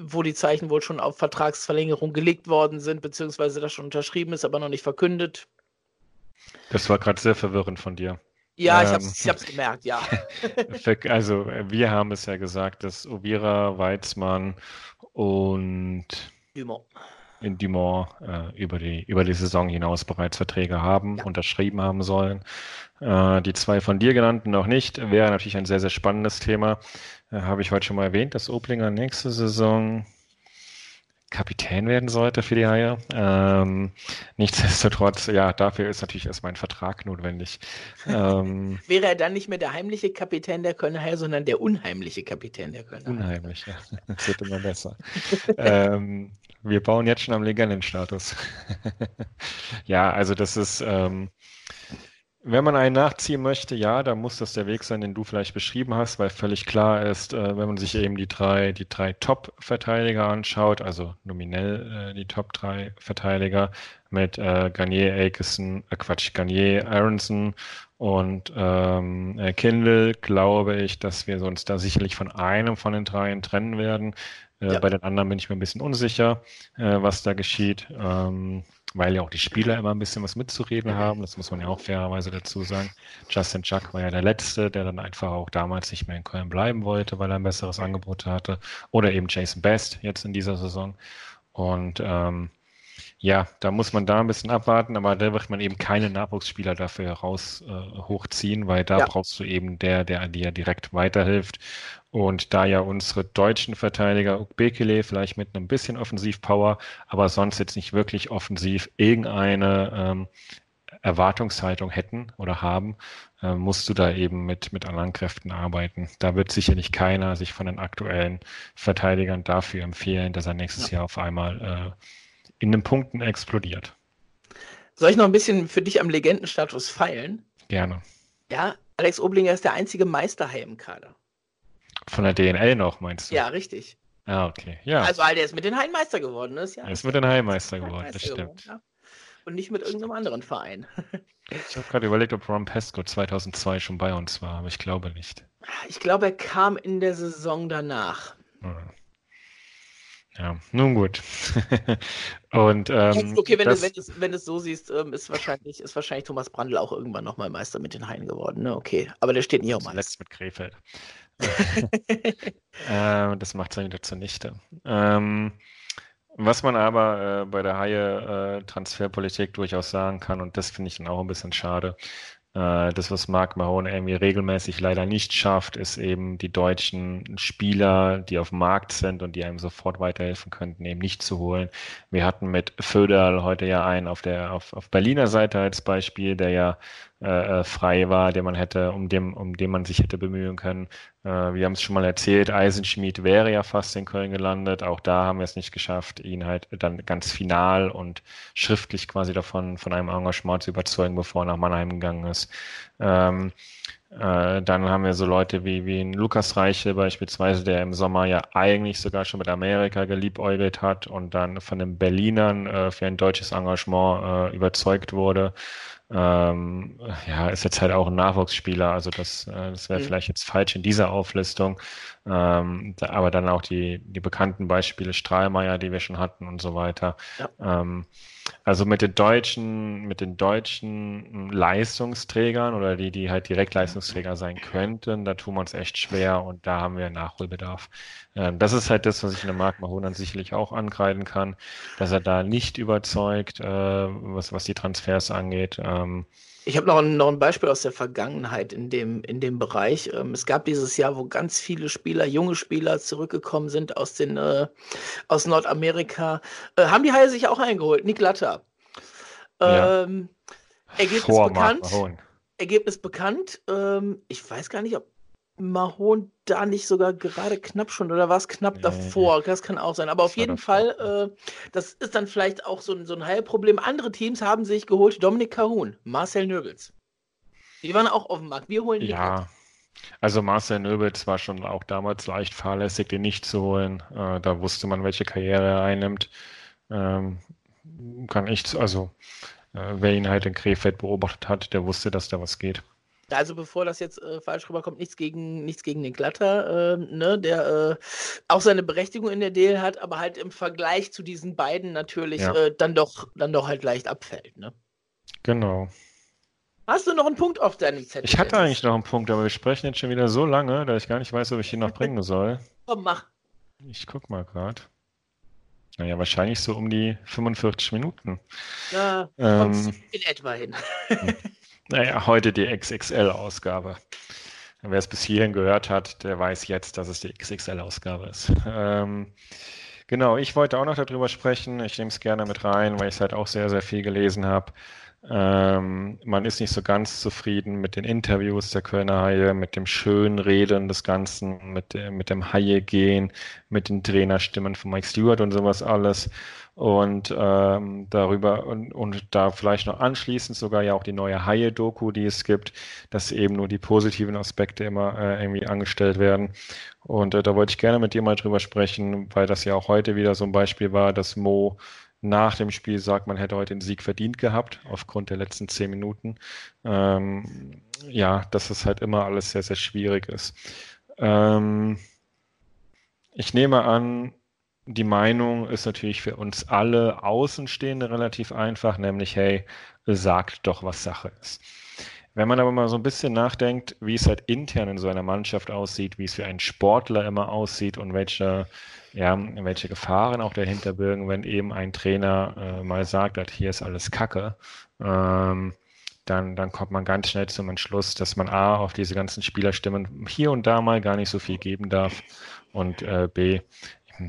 wo die Zeichen wohl schon auf Vertragsverlängerung gelegt worden sind, beziehungsweise das schon unterschrieben ist, aber noch nicht verkündet. Das war gerade sehr verwirrend von dir. Ja, ähm, ich habe es ich gemerkt, ja. also wir haben es ja gesagt, dass Ovira, Weizmann und Dumont, in Dumont äh, über, die, über die Saison hinaus bereits Verträge haben, ja. unterschrieben haben sollen. Äh, die zwei von dir genannten noch nicht. Wäre natürlich ein sehr, sehr spannendes Thema. Äh, Habe ich heute schon mal erwähnt, dass Oblinger nächste Saison Kapitän werden sollte für die Haie. Ähm, nichtsdestotrotz, ja, dafür ist natürlich erstmal ein Vertrag notwendig. Ähm, Wäre er dann nicht mehr der heimliche Kapitän der Kölner Haie, sondern der unheimliche Kapitän der Kölner Haie? Unheimlich, ja. Das wird immer besser. ähm, wir bauen jetzt schon am Legendenstatus. ja, also das ist, ähm, wenn man einen nachziehen möchte, ja, dann muss das der Weg sein, den du vielleicht beschrieben hast, weil völlig klar ist, äh, wenn man sich eben die drei, die drei Top-Verteidiger anschaut, also nominell äh, die Top drei Verteidiger mit äh, Garnier, Akeson, äh, Quatsch, Garnier, Aronson und ähm, äh, Kindle, glaube ich, dass wir uns da sicherlich von einem von den dreien trennen werden. Äh, ja. Bei den anderen bin ich mir ein bisschen unsicher, äh, was da geschieht. Ähm, weil ja auch die Spieler immer ein bisschen was mitzureden haben. Das muss man ja auch fairerweise dazu sagen. Justin Chuck war ja der Letzte, der dann einfach auch damals nicht mehr in Köln bleiben wollte, weil er ein besseres Angebot hatte. Oder eben Jason Best jetzt in dieser Saison. Und ähm, Ja, da muss man da ein bisschen abwarten, aber da wird man eben keine Nachwuchsspieler dafür heraus äh, hochziehen, weil da ja. brauchst du eben der, der dir direkt weiterhilft. Und da ja unsere deutschen Verteidiger, Bekele vielleicht mit einem bisschen Offensivpower, aber sonst jetzt nicht wirklich offensiv irgendeine ähm, Erwartungshaltung hätten oder haben, äh, musst du da eben mit, mit anderen Kräften arbeiten. Da wird sicherlich keiner sich von den aktuellen Verteidigern dafür empfehlen, dass er nächstes ja. Jahr auf einmal äh, in den Punkten explodiert. Soll ich noch ein bisschen für dich am Legendenstatus feilen? Gerne. Ja, Alex Oblinger ist der einzige Meisterhai im Kader. Von der DNL noch, meinst du? Ja, richtig. Ah, okay. Ja. Also, weil der ist mit den Haien Meister geworden. ist ja. Er ist mit den Haien Meister geworden, das stimmt. Geworden, ja. Und nicht mit irgendeinem anderen Verein. ich habe gerade überlegt, ob Ron Pesco 2002 schon bei uns war, aber ich glaube nicht. Ich glaube, er kam in der Saison danach. Hm. Ja, nun gut. und ähm, okay, wenn, das, du, wenn, du, wenn du es so siehst, ähm, ist wahrscheinlich ist wahrscheinlich Thomas Brandl auch irgendwann nochmal Meister mit den Haien geworden. Ne? Okay, aber der steht nicht auf Meister. mit Krefeld. äh, das macht es dann wieder zunichte. Ähm, was man aber äh, bei der Haie-Transferpolitik äh, durchaus sagen kann, und das finde ich dann auch ein bisschen schade, das, was Mark Mahone irgendwie regelmäßig leider nicht schafft, ist eben die deutschen Spieler, die auf dem Markt sind und die einem sofort weiterhelfen könnten, eben nicht zu holen. Wir hatten mit Föderl heute ja einen auf der auf, auf Berliner Seite als Beispiel, der ja äh, äh, frei war, den man hätte, um dem, um den man sich hätte bemühen können. Äh, wir haben es schon mal erzählt, Eisenschmied wäre ja fast in Köln gelandet. Auch da haben wir es nicht geschafft, ihn halt dann ganz final und schriftlich quasi davon von einem Engagement zu überzeugen, bevor er nach Mannheim gegangen ist. Ähm, äh, dann haben wir so Leute wie, wie ein Lukas Reiche beispielsweise, der im Sommer ja eigentlich sogar schon mit Amerika geliebäugelt hat und dann von den Berlinern äh, für ein deutsches Engagement äh, überzeugt wurde. Ähm, ja, ist jetzt halt auch ein Nachwuchsspieler, also das, äh, das wäre mhm. vielleicht jetzt falsch in dieser Auflistung. Ähm, da, aber dann auch die, die bekannten Beispiele Strahlmeier, die wir schon hatten und so weiter. Ja. Ähm, also mit den deutschen, mit den deutschen Leistungsträgern oder die, die halt direkt Leistungsträger sein könnten, da tun wir uns echt schwer und da haben wir Nachholbedarf. Ähm, das ist halt das, was ich in der Mark Mahonan sicherlich auch ankreiden kann, dass er da nicht überzeugt, äh, was, was die Transfers angeht. Ich habe noch, ein, noch ein Beispiel aus der Vergangenheit in dem, in dem Bereich. Ähm, es gab dieses Jahr, wo ganz viele Spieler, junge Spieler zurückgekommen sind aus, den, äh, aus Nordamerika. Äh, haben die Haie sich auch eingeholt? Nick Latter. Ähm, ja. Ergebnis Vor bekannt. Ergebnis bekannt. Ähm, ich weiß gar nicht, ob Mahon da nicht sogar gerade knapp schon oder war es knapp nee, davor? Das kann auch sein. Aber auf jeden Fall, äh, das ist dann vielleicht auch so, so ein Heilproblem. Andere Teams haben sich geholt, Dominik Kahun, Marcel Nöbels. Die waren auch auf dem Markt. Wir holen die. Ja. Also Marcel Nöbels war schon auch damals leicht fahrlässig, den nicht zu holen. Äh, da wusste man, welche Karriere er einnimmt. Ähm, kann ich, also äh, wer ihn halt in Krefeld beobachtet hat, der wusste, dass da was geht. Also bevor das jetzt äh, falsch rüberkommt, nichts gegen, nichts gegen den Glatter, äh, ne, der äh, auch seine Berechtigung in der DL hat, aber halt im Vergleich zu diesen beiden natürlich ja. Äh, dann doch dann doch halt leicht abfällt, ne? Genau. Hast du noch einen Punkt auf deinem Zettel? Ich hatte eigentlich noch einen Punkt, aber wir sprechen jetzt schon wieder so lange, dass ich gar nicht weiß, ob ich ihn noch bringen soll. Komm, mach. Ich guck mal gerade. Naja, wahrscheinlich so um die 45 Minuten. Ja, ähm, in etwa hin. Naja, heute die XXL-Ausgabe. Wer es bis hierhin gehört hat, der weiß jetzt, dass es die XXL-Ausgabe ist. Ähm, genau, ich wollte auch noch darüber sprechen. Ich nehme es gerne mit rein, weil ich es halt auch sehr, sehr viel gelesen habe. Ähm, man ist nicht so ganz zufrieden mit den Interviews der Kölner Haie, mit dem schönen Reden des Ganzen, mit, mit dem Haie-Gehen, mit den Trainerstimmen von Mike Stewart und sowas alles und ähm, darüber und, und da vielleicht noch anschließend sogar ja auch die neue Haie-Doku, die es gibt, dass eben nur die positiven Aspekte immer äh, irgendwie angestellt werden. Und äh, da wollte ich gerne mit dir mal drüber sprechen, weil das ja auch heute wieder so ein Beispiel war, dass Mo nach dem Spiel sagt, man hätte heute den Sieg verdient gehabt, aufgrund der letzten zehn Minuten. Ähm, ja, dass es halt immer alles sehr, sehr schwierig ist. Ähm, ich nehme an, die Meinung ist natürlich für uns alle Außenstehende relativ einfach, nämlich, hey, sagt doch, was Sache ist. Wenn man aber mal so ein bisschen nachdenkt, wie es halt intern in so einer Mannschaft aussieht, wie es für einen Sportler immer aussieht und welche, ja, welche Gefahren auch dahinter birgen, wenn eben ein Trainer äh, mal sagt, halt, hier ist alles Kacke, ähm, dann, dann kommt man ganz schnell zum Entschluss, dass man A, auf diese ganzen Spielerstimmen hier und da mal gar nicht so viel geben darf und äh, B,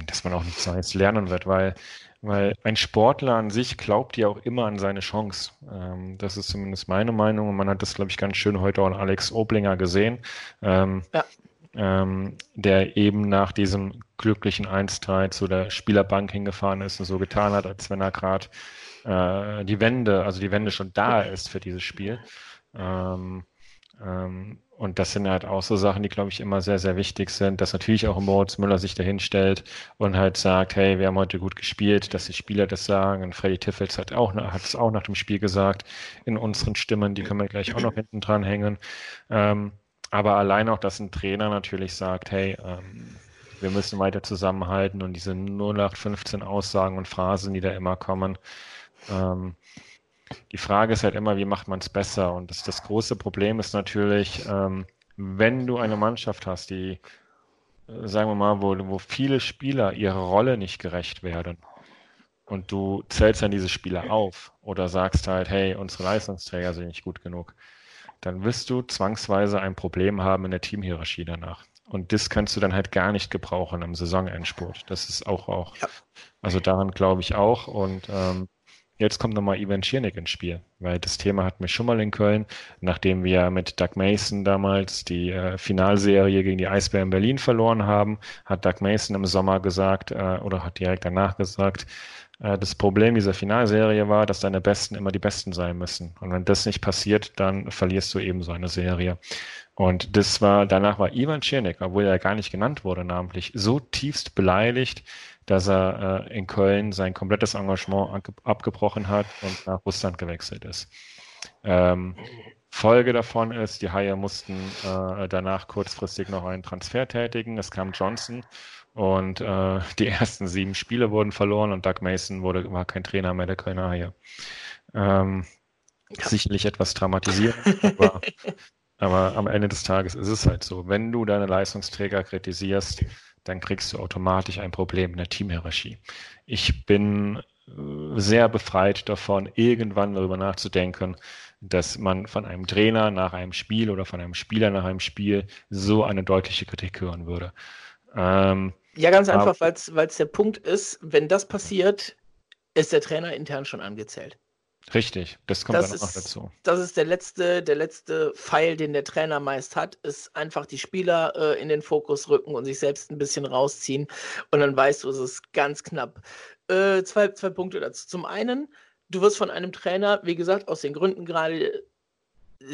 dass man auch nichts Neues lernen wird, weil weil ein Sportler an sich glaubt ja auch immer an seine Chance. Ähm, das ist zumindest meine Meinung und man hat das, glaube ich, ganz schön heute auch an Alex Oblinger gesehen. Ähm, ja. ähm, der eben nach diesem glücklichen 1-3 zu der Spielerbank hingefahren ist und so getan hat, als wenn er gerade äh, die Wende, also die Wende schon da ist für dieses Spiel. Ähm, ähm, und das sind halt auch so Sachen, die, glaube ich, immer sehr, sehr wichtig sind, dass natürlich auch Moritz Müller sich dahin stellt und halt sagt, hey, wir haben heute gut gespielt, dass die Spieler das sagen. Und Freddy Tiffels hat auch, hat es auch nach dem Spiel gesagt, in unseren Stimmen, die können wir gleich auch noch hinten dran hängen. Ähm, aber allein auch, dass ein Trainer natürlich sagt, hey, ähm, wir müssen weiter zusammenhalten und diese 0815 Aussagen und Phrasen, die da immer kommen, ähm, die Frage ist halt immer, wie macht man es besser? Und das, das große Problem ist natürlich, ähm, wenn du eine Mannschaft hast, die, äh, sagen wir mal, wo, wo viele Spieler ihrer Rolle nicht gerecht werden und du zählst dann diese Spieler auf oder sagst halt, hey, unsere Leistungsträger sind nicht gut genug, dann wirst du zwangsweise ein Problem haben in der Teamhierarchie danach. Und das kannst du dann halt gar nicht gebrauchen im Saisonendspurt. Das ist auch auch, ja. also daran glaube ich auch. Und ähm, Jetzt kommt nochmal Ivan Schiernik ins Spiel, weil das Thema hatten wir schon mal in Köln, nachdem wir mit Doug Mason damals die äh, Finalserie gegen die Eisbären Berlin verloren haben, hat Doug Mason im Sommer gesagt äh, oder hat direkt danach gesagt, äh, das Problem dieser Finalserie war, dass deine Besten immer die Besten sein müssen. Und wenn das nicht passiert, dann verlierst du eben so eine Serie. Und das war, danach war Ivan Czernik, obwohl er gar nicht genannt wurde namentlich, so tiefst beleidigt, dass er äh, in Köln sein komplettes Engagement abgebrochen hat und nach Russland gewechselt ist. Ähm, Folge davon ist, die Haie mussten äh, danach kurzfristig noch einen Transfer tätigen. Es kam Johnson und äh, die ersten sieben Spiele wurden verloren und Doug Mason wurde, war kein Trainer mehr der Kölner Haie. Ähm. Sicherlich etwas traumatisierend, aber, aber am Ende des Tages ist es halt so. Wenn du deine Leistungsträger kritisierst, dann kriegst du automatisch ein Problem in der Teamhierarchie. Ich bin äh, sehr befreit davon, irgendwann darüber nachzudenken, dass man von einem Trainer nach einem Spiel oder von einem Spieler nach einem Spiel so eine deutliche Kritik hören würde. Ähm, ja, ganz einfach, weil es der Punkt ist, wenn das passiert, ist der Trainer intern schon angezählt. Richtig, das kommt das dann ist, auch dazu. Das ist der letzte, der letzte Pfeil, den der Trainer meist hat, ist einfach die Spieler äh, in den Fokus rücken und sich selbst ein bisschen rausziehen. Und dann weißt du, es ist ganz knapp. Äh, zwei, zwei Punkte dazu. Zum einen, du wirst von einem Trainer, wie gesagt, aus den Gründen gerade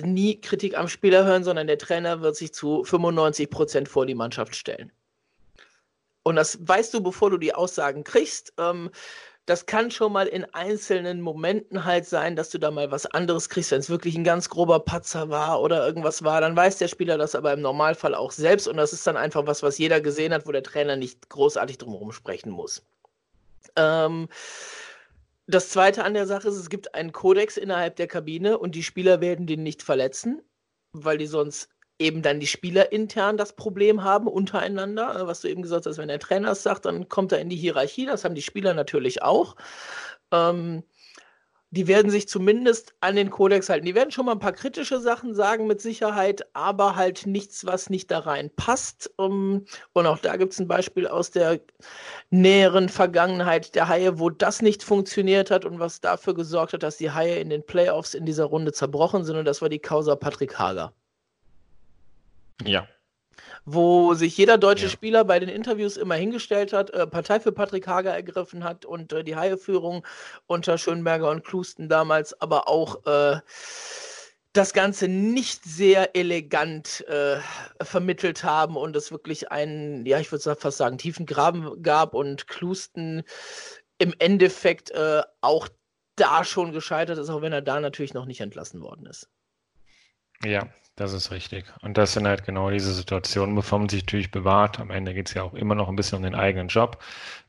nie Kritik am Spieler hören, sondern der Trainer wird sich zu 95 Prozent vor die Mannschaft stellen. Und das weißt du, bevor du die Aussagen kriegst. Ähm, das kann schon mal in einzelnen Momenten halt sein, dass du da mal was anderes kriegst, wenn es wirklich ein ganz grober Patzer war oder irgendwas war, dann weiß der Spieler das aber im Normalfall auch selbst und das ist dann einfach was, was jeder gesehen hat, wo der Trainer nicht großartig drumherum sprechen muss. Ähm, das Zweite an der Sache ist, es gibt einen Kodex innerhalb der Kabine und die Spieler werden den nicht verletzen, weil die sonst eben dann die Spieler intern das Problem haben untereinander, äh, was du eben gesagt hast, wenn der Trainer es sagt, dann kommt er in die Hierarchie, das haben die Spieler natürlich auch. Ähm, die werden sich zumindest an den Kodex halten. Die werden schon mal ein paar kritische Sachen sagen, mit Sicherheit, aber halt nichts, was nicht da rein passt. Um, und auch da gibt es ein Beispiel aus der näheren Vergangenheit der Haie, wo das nicht funktioniert hat und was dafür gesorgt hat, dass die Haie in den Playoffs in dieser Runde zerbrochen sind. Und das war die Causa Patrick Hager. Ja. Wo sich jeder deutsche ja. Spieler bei den Interviews immer hingestellt hat, äh, Partei für Patrick Hager ergriffen hat und äh, die Haie-Führung unter Schönberger und Klusten damals aber auch äh, das Ganze nicht sehr elegant äh, vermittelt haben und es wirklich einen, ja, ich würde fast sagen, tiefen Graben gab und Klusten im Endeffekt äh, auch da schon gescheitert ist, auch wenn er da natürlich noch nicht entlassen worden ist. Ja, Das ist richtig. Und das sind halt genau diese Situationen, bevor man sich natürlich bewahrt. Am Ende geht es ja auch immer noch ein bisschen um den eigenen Job.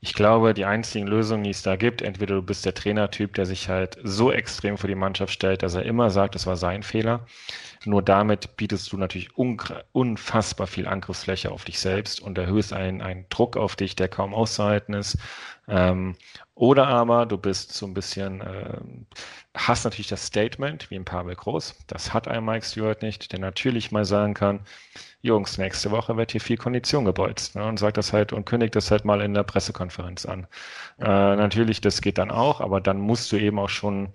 Ich glaube, die einzigen Lösungen, die es da gibt, entweder du bist der Trainertyp, der sich halt so extrem vor die Mannschaft stellt, dass er immer sagt, es war sein Fehler. Nur damit bietest du natürlich unfassbar viel Angriffsfläche auf dich selbst und erhöhst einen, einen Druck auf dich, der kaum auszuhalten ist. Ähm, oder aber du bist so ein bisschen, äh, hast natürlich das Statement, wie ein Pavel Groß. Das hat ein Mike Stewart nicht, der natürlich mal sagen kann, Jungs, nächste Woche wird hier viel Kondition gebolzt. Ne, und sagt das halt und kündigt das halt mal in der Pressekonferenz an. Äh, natürlich, das geht dann auch, aber dann musst du eben auch schon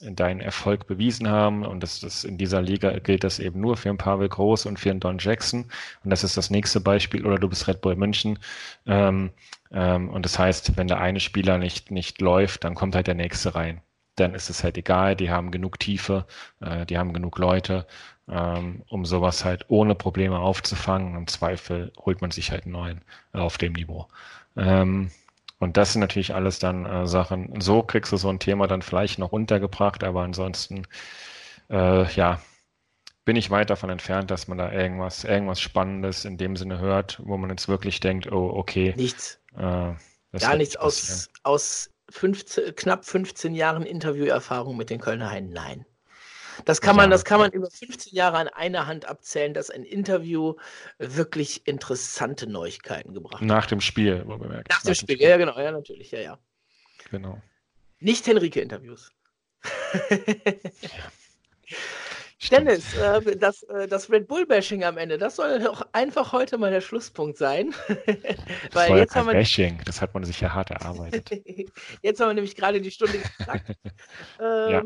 deinen Erfolg bewiesen haben. Und das, das in dieser Liga gilt das eben nur für einen Pavel Groß und für einen Don Jackson. Und das ist das nächste Beispiel. Oder du bist Red Bull München. Ähm, ähm, und das heißt, wenn der eine Spieler nicht, nicht läuft, dann kommt halt der nächste rein. Dann ist es halt egal, die haben genug Tiefe, äh, die haben genug Leute, ähm, um sowas halt ohne Probleme aufzufangen. Im Zweifel holt man sich halt einen neuen auf dem Niveau. Ähm, und das sind natürlich alles dann äh, Sachen. So kriegst du so ein Thema dann vielleicht noch untergebracht, aber ansonsten, äh, ja, bin ich weit davon entfernt, dass man da irgendwas, irgendwas Spannendes in dem Sinne hört, wo man jetzt wirklich denkt, oh, okay. Nichts. Äh, Gar nichts aus, aus 15, knapp 15 Jahren Interviewerfahrung mit den Kölner Haien. Nein. Das kann man, das kann man über 15 Jahre an einer Hand abzählen, dass ein Interview wirklich interessante Neuigkeiten gebracht hat. Nach dem Spiel, wo bemerkt. Nach, Nach dem Spiel, ja, genau, ja, natürlich, ja, ja. Genau. Nicht Henrike-Interviews. ja. Dennis, äh, das, äh, das Red Bull-Bashing am Ende, das soll doch einfach heute mal der Schlusspunkt sein. das Weil jetzt haben wir Bashing, das hat man sich ja hart erarbeitet. jetzt haben wir nämlich gerade die Stunde gesagt. ähm, ja.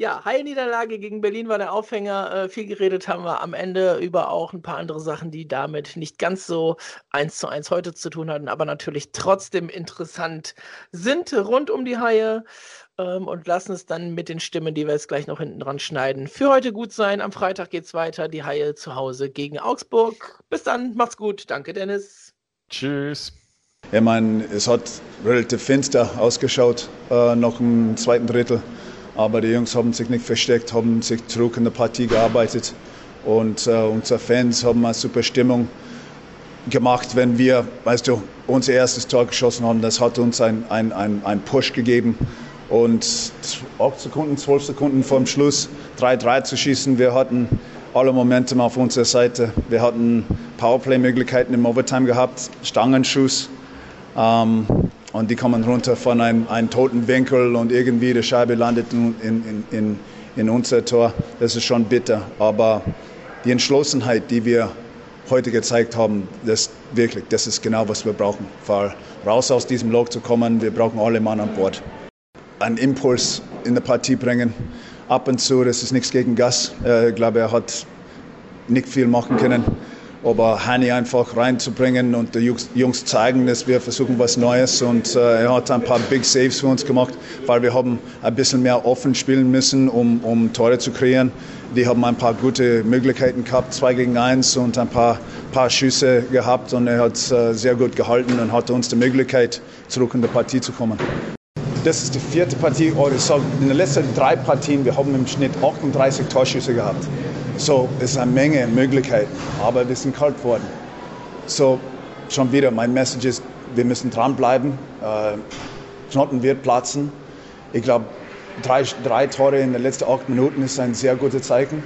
Ja, Heilniederlage gegen Berlin war der Aufhänger. Äh, viel geredet haben wir am Ende über auch ein paar andere Sachen, die damit nicht ganz so eins zu eins heute zu tun hatten, aber natürlich trotzdem interessant sind rund um die Haie. Ähm, und lassen es dann mit den Stimmen, die wir jetzt gleich noch hinten dran schneiden, für heute gut sein. Am Freitag geht's weiter. Die Haie zu Hause gegen Augsburg. Bis dann, macht's gut. Danke, Dennis. Tschüss. Ich meine, es hat relativ finster ausgeschaut, äh, noch im zweiten Drittel. Aber die Jungs haben sich nicht versteckt, haben sich zurück in der Partie gearbeitet. Und äh, unsere Fans haben eine super Stimmung gemacht, wenn wir, weißt du, unser erstes Tor geschossen haben. Das hat uns einen ein, ein Push gegeben. Und 8 Sekunden, 12 Sekunden vor dem Schluss 3-3 zu schießen. Wir hatten alle Momentum auf unserer Seite. Wir hatten Powerplay-Möglichkeiten im Overtime gehabt, Stangenschuss. Ähm, und die kommen runter von einem, einem toten Winkel und irgendwie die Scheibe landet in, in, in, in unser Tor. Das ist schon bitter. Aber die Entschlossenheit, die wir heute gezeigt haben, das wirklich, das ist genau, was wir brauchen. Weil raus aus diesem Loch zu kommen, wir brauchen alle Mann an Bord. Einen Impuls in der Partie bringen. Ab und zu, das ist nichts gegen Gas. Äh, ich glaube, er hat nicht viel machen können aber Hani einfach reinzubringen und die Jungs zeigen, dass wir versuchen was Neues und äh, er hat ein paar Big Saves für uns gemacht, weil wir haben ein bisschen mehr offen spielen müssen, um, um Tore zu kreieren. Die haben ein paar gute Möglichkeiten gehabt, zwei gegen eins und ein paar, paar Schüsse gehabt und er hat äh, sehr gut gehalten und hatte uns die Möglichkeit, zurück in die Partie zu kommen. Das ist die vierte Partie, oder ich sage, in den letzten drei Partien, wir haben im Schnitt 38 Torschüsse gehabt. So, es ist eine Menge Möglichkeiten, aber wir sind kalt geworden. So, schon wieder, mein Message ist, wir müssen dranbleiben. Äh, Knoten wird platzen. Ich glaube, drei, drei Tore in den letzten acht Minuten ist ein sehr gutes Zeichen.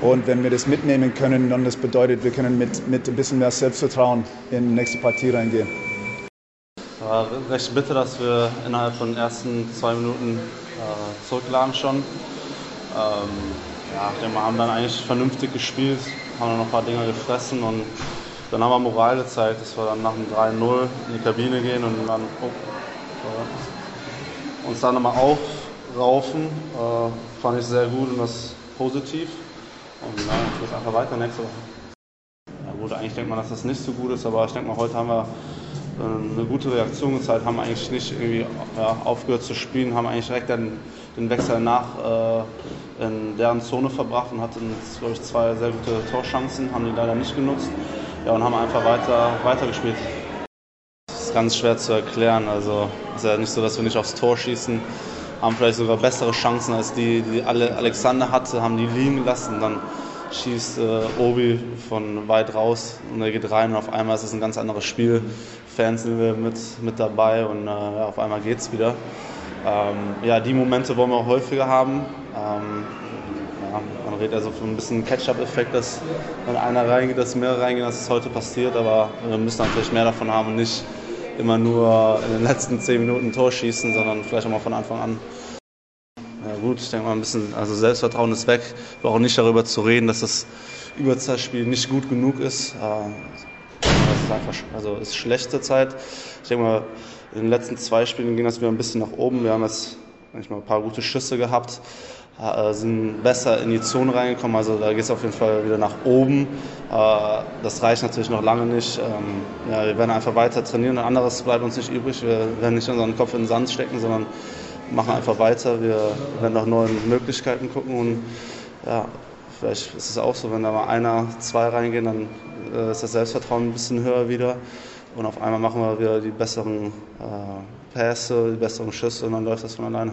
Und wenn wir das mitnehmen können, dann das bedeutet, wir können mit, mit ein bisschen mehr Selbstvertrauen in die nächste Partie reingehen. War recht bitter, dass wir innerhalb von den ersten zwei Minuten äh, zurücklagen schon. Ähm, ja, wir haben dann eigentlich vernünftig gespielt, haben dann noch ein paar Dinge gefressen und dann haben wir Moral gezeigt, dass wir dann nach dem 3-0 in die Kabine gehen und dann oh, uns dann nochmal aufraufen. Äh, fand ich sehr gut und das positiv. Und ja, ich einfach weiter nächste Woche. Ja gut, eigentlich denkt man, dass das nicht so gut ist, aber ich denke mal, heute haben wir äh, eine gute Reaktion gezeigt, haben eigentlich nicht irgendwie ja, aufgehört zu spielen, haben eigentlich direkt den, den Wechsel nach äh, in deren Zone verbracht und hatten, glaube ich, zwei sehr gute Torchancen, haben die leider nicht genutzt ja, und haben einfach weiter, gespielt. Das ist ganz schwer zu erklären. Also es ist ja nicht so, dass wir nicht aufs Tor schießen, haben vielleicht sogar bessere Chancen als die, die Alexander hatte, haben die liegen gelassen. Dann schießt äh, Obi von weit raus und er geht rein und auf einmal ist es ein ganz anderes Spiel. Fans sind wir mit, mit dabei und äh, auf einmal geht es wieder. Ähm, ja, die Momente wollen wir auch häufiger haben. Ähm, ja, man redet also von ein bisschen Catch-up-Effekt, dass wenn einer reingeht, dass mehrere reingehen, dass es heute passiert, aber wir müssen natürlich mehr davon haben und nicht immer nur in den letzten zehn Minuten ein Tor schießen, sondern vielleicht auch mal von Anfang an. Ja gut, ich denke mal ein bisschen, also Selbstvertrauen ist weg. Ich brauche nicht darüber zu reden, dass das Überzeitspiel nicht gut genug ist. Äh, das ist einfach, also ist schlechte Zeit. Ich denke mal, in den letzten zwei Spielen ging das wieder ein bisschen nach oben. Wir haben jetzt manchmal ein paar gute Schüsse gehabt, äh, sind besser in die Zone reingekommen. Also da geht es auf jeden Fall wieder nach oben. Äh, das reicht natürlich noch lange nicht. Ähm, ja, wir werden einfach weiter trainieren. Ein anderes bleibt uns nicht übrig. Wir werden nicht unseren Kopf in den Sand stecken, sondern machen einfach weiter. Wir werden nach neuen Möglichkeiten gucken und ja, vielleicht ist es auch so, wenn da mal einer, zwei reingehen, dann äh, ist das Selbstvertrauen ein bisschen höher wieder und auf einmal machen wir wieder die besseren äh, Pässe, die besseren Schüsse und dann läuft das von alleine.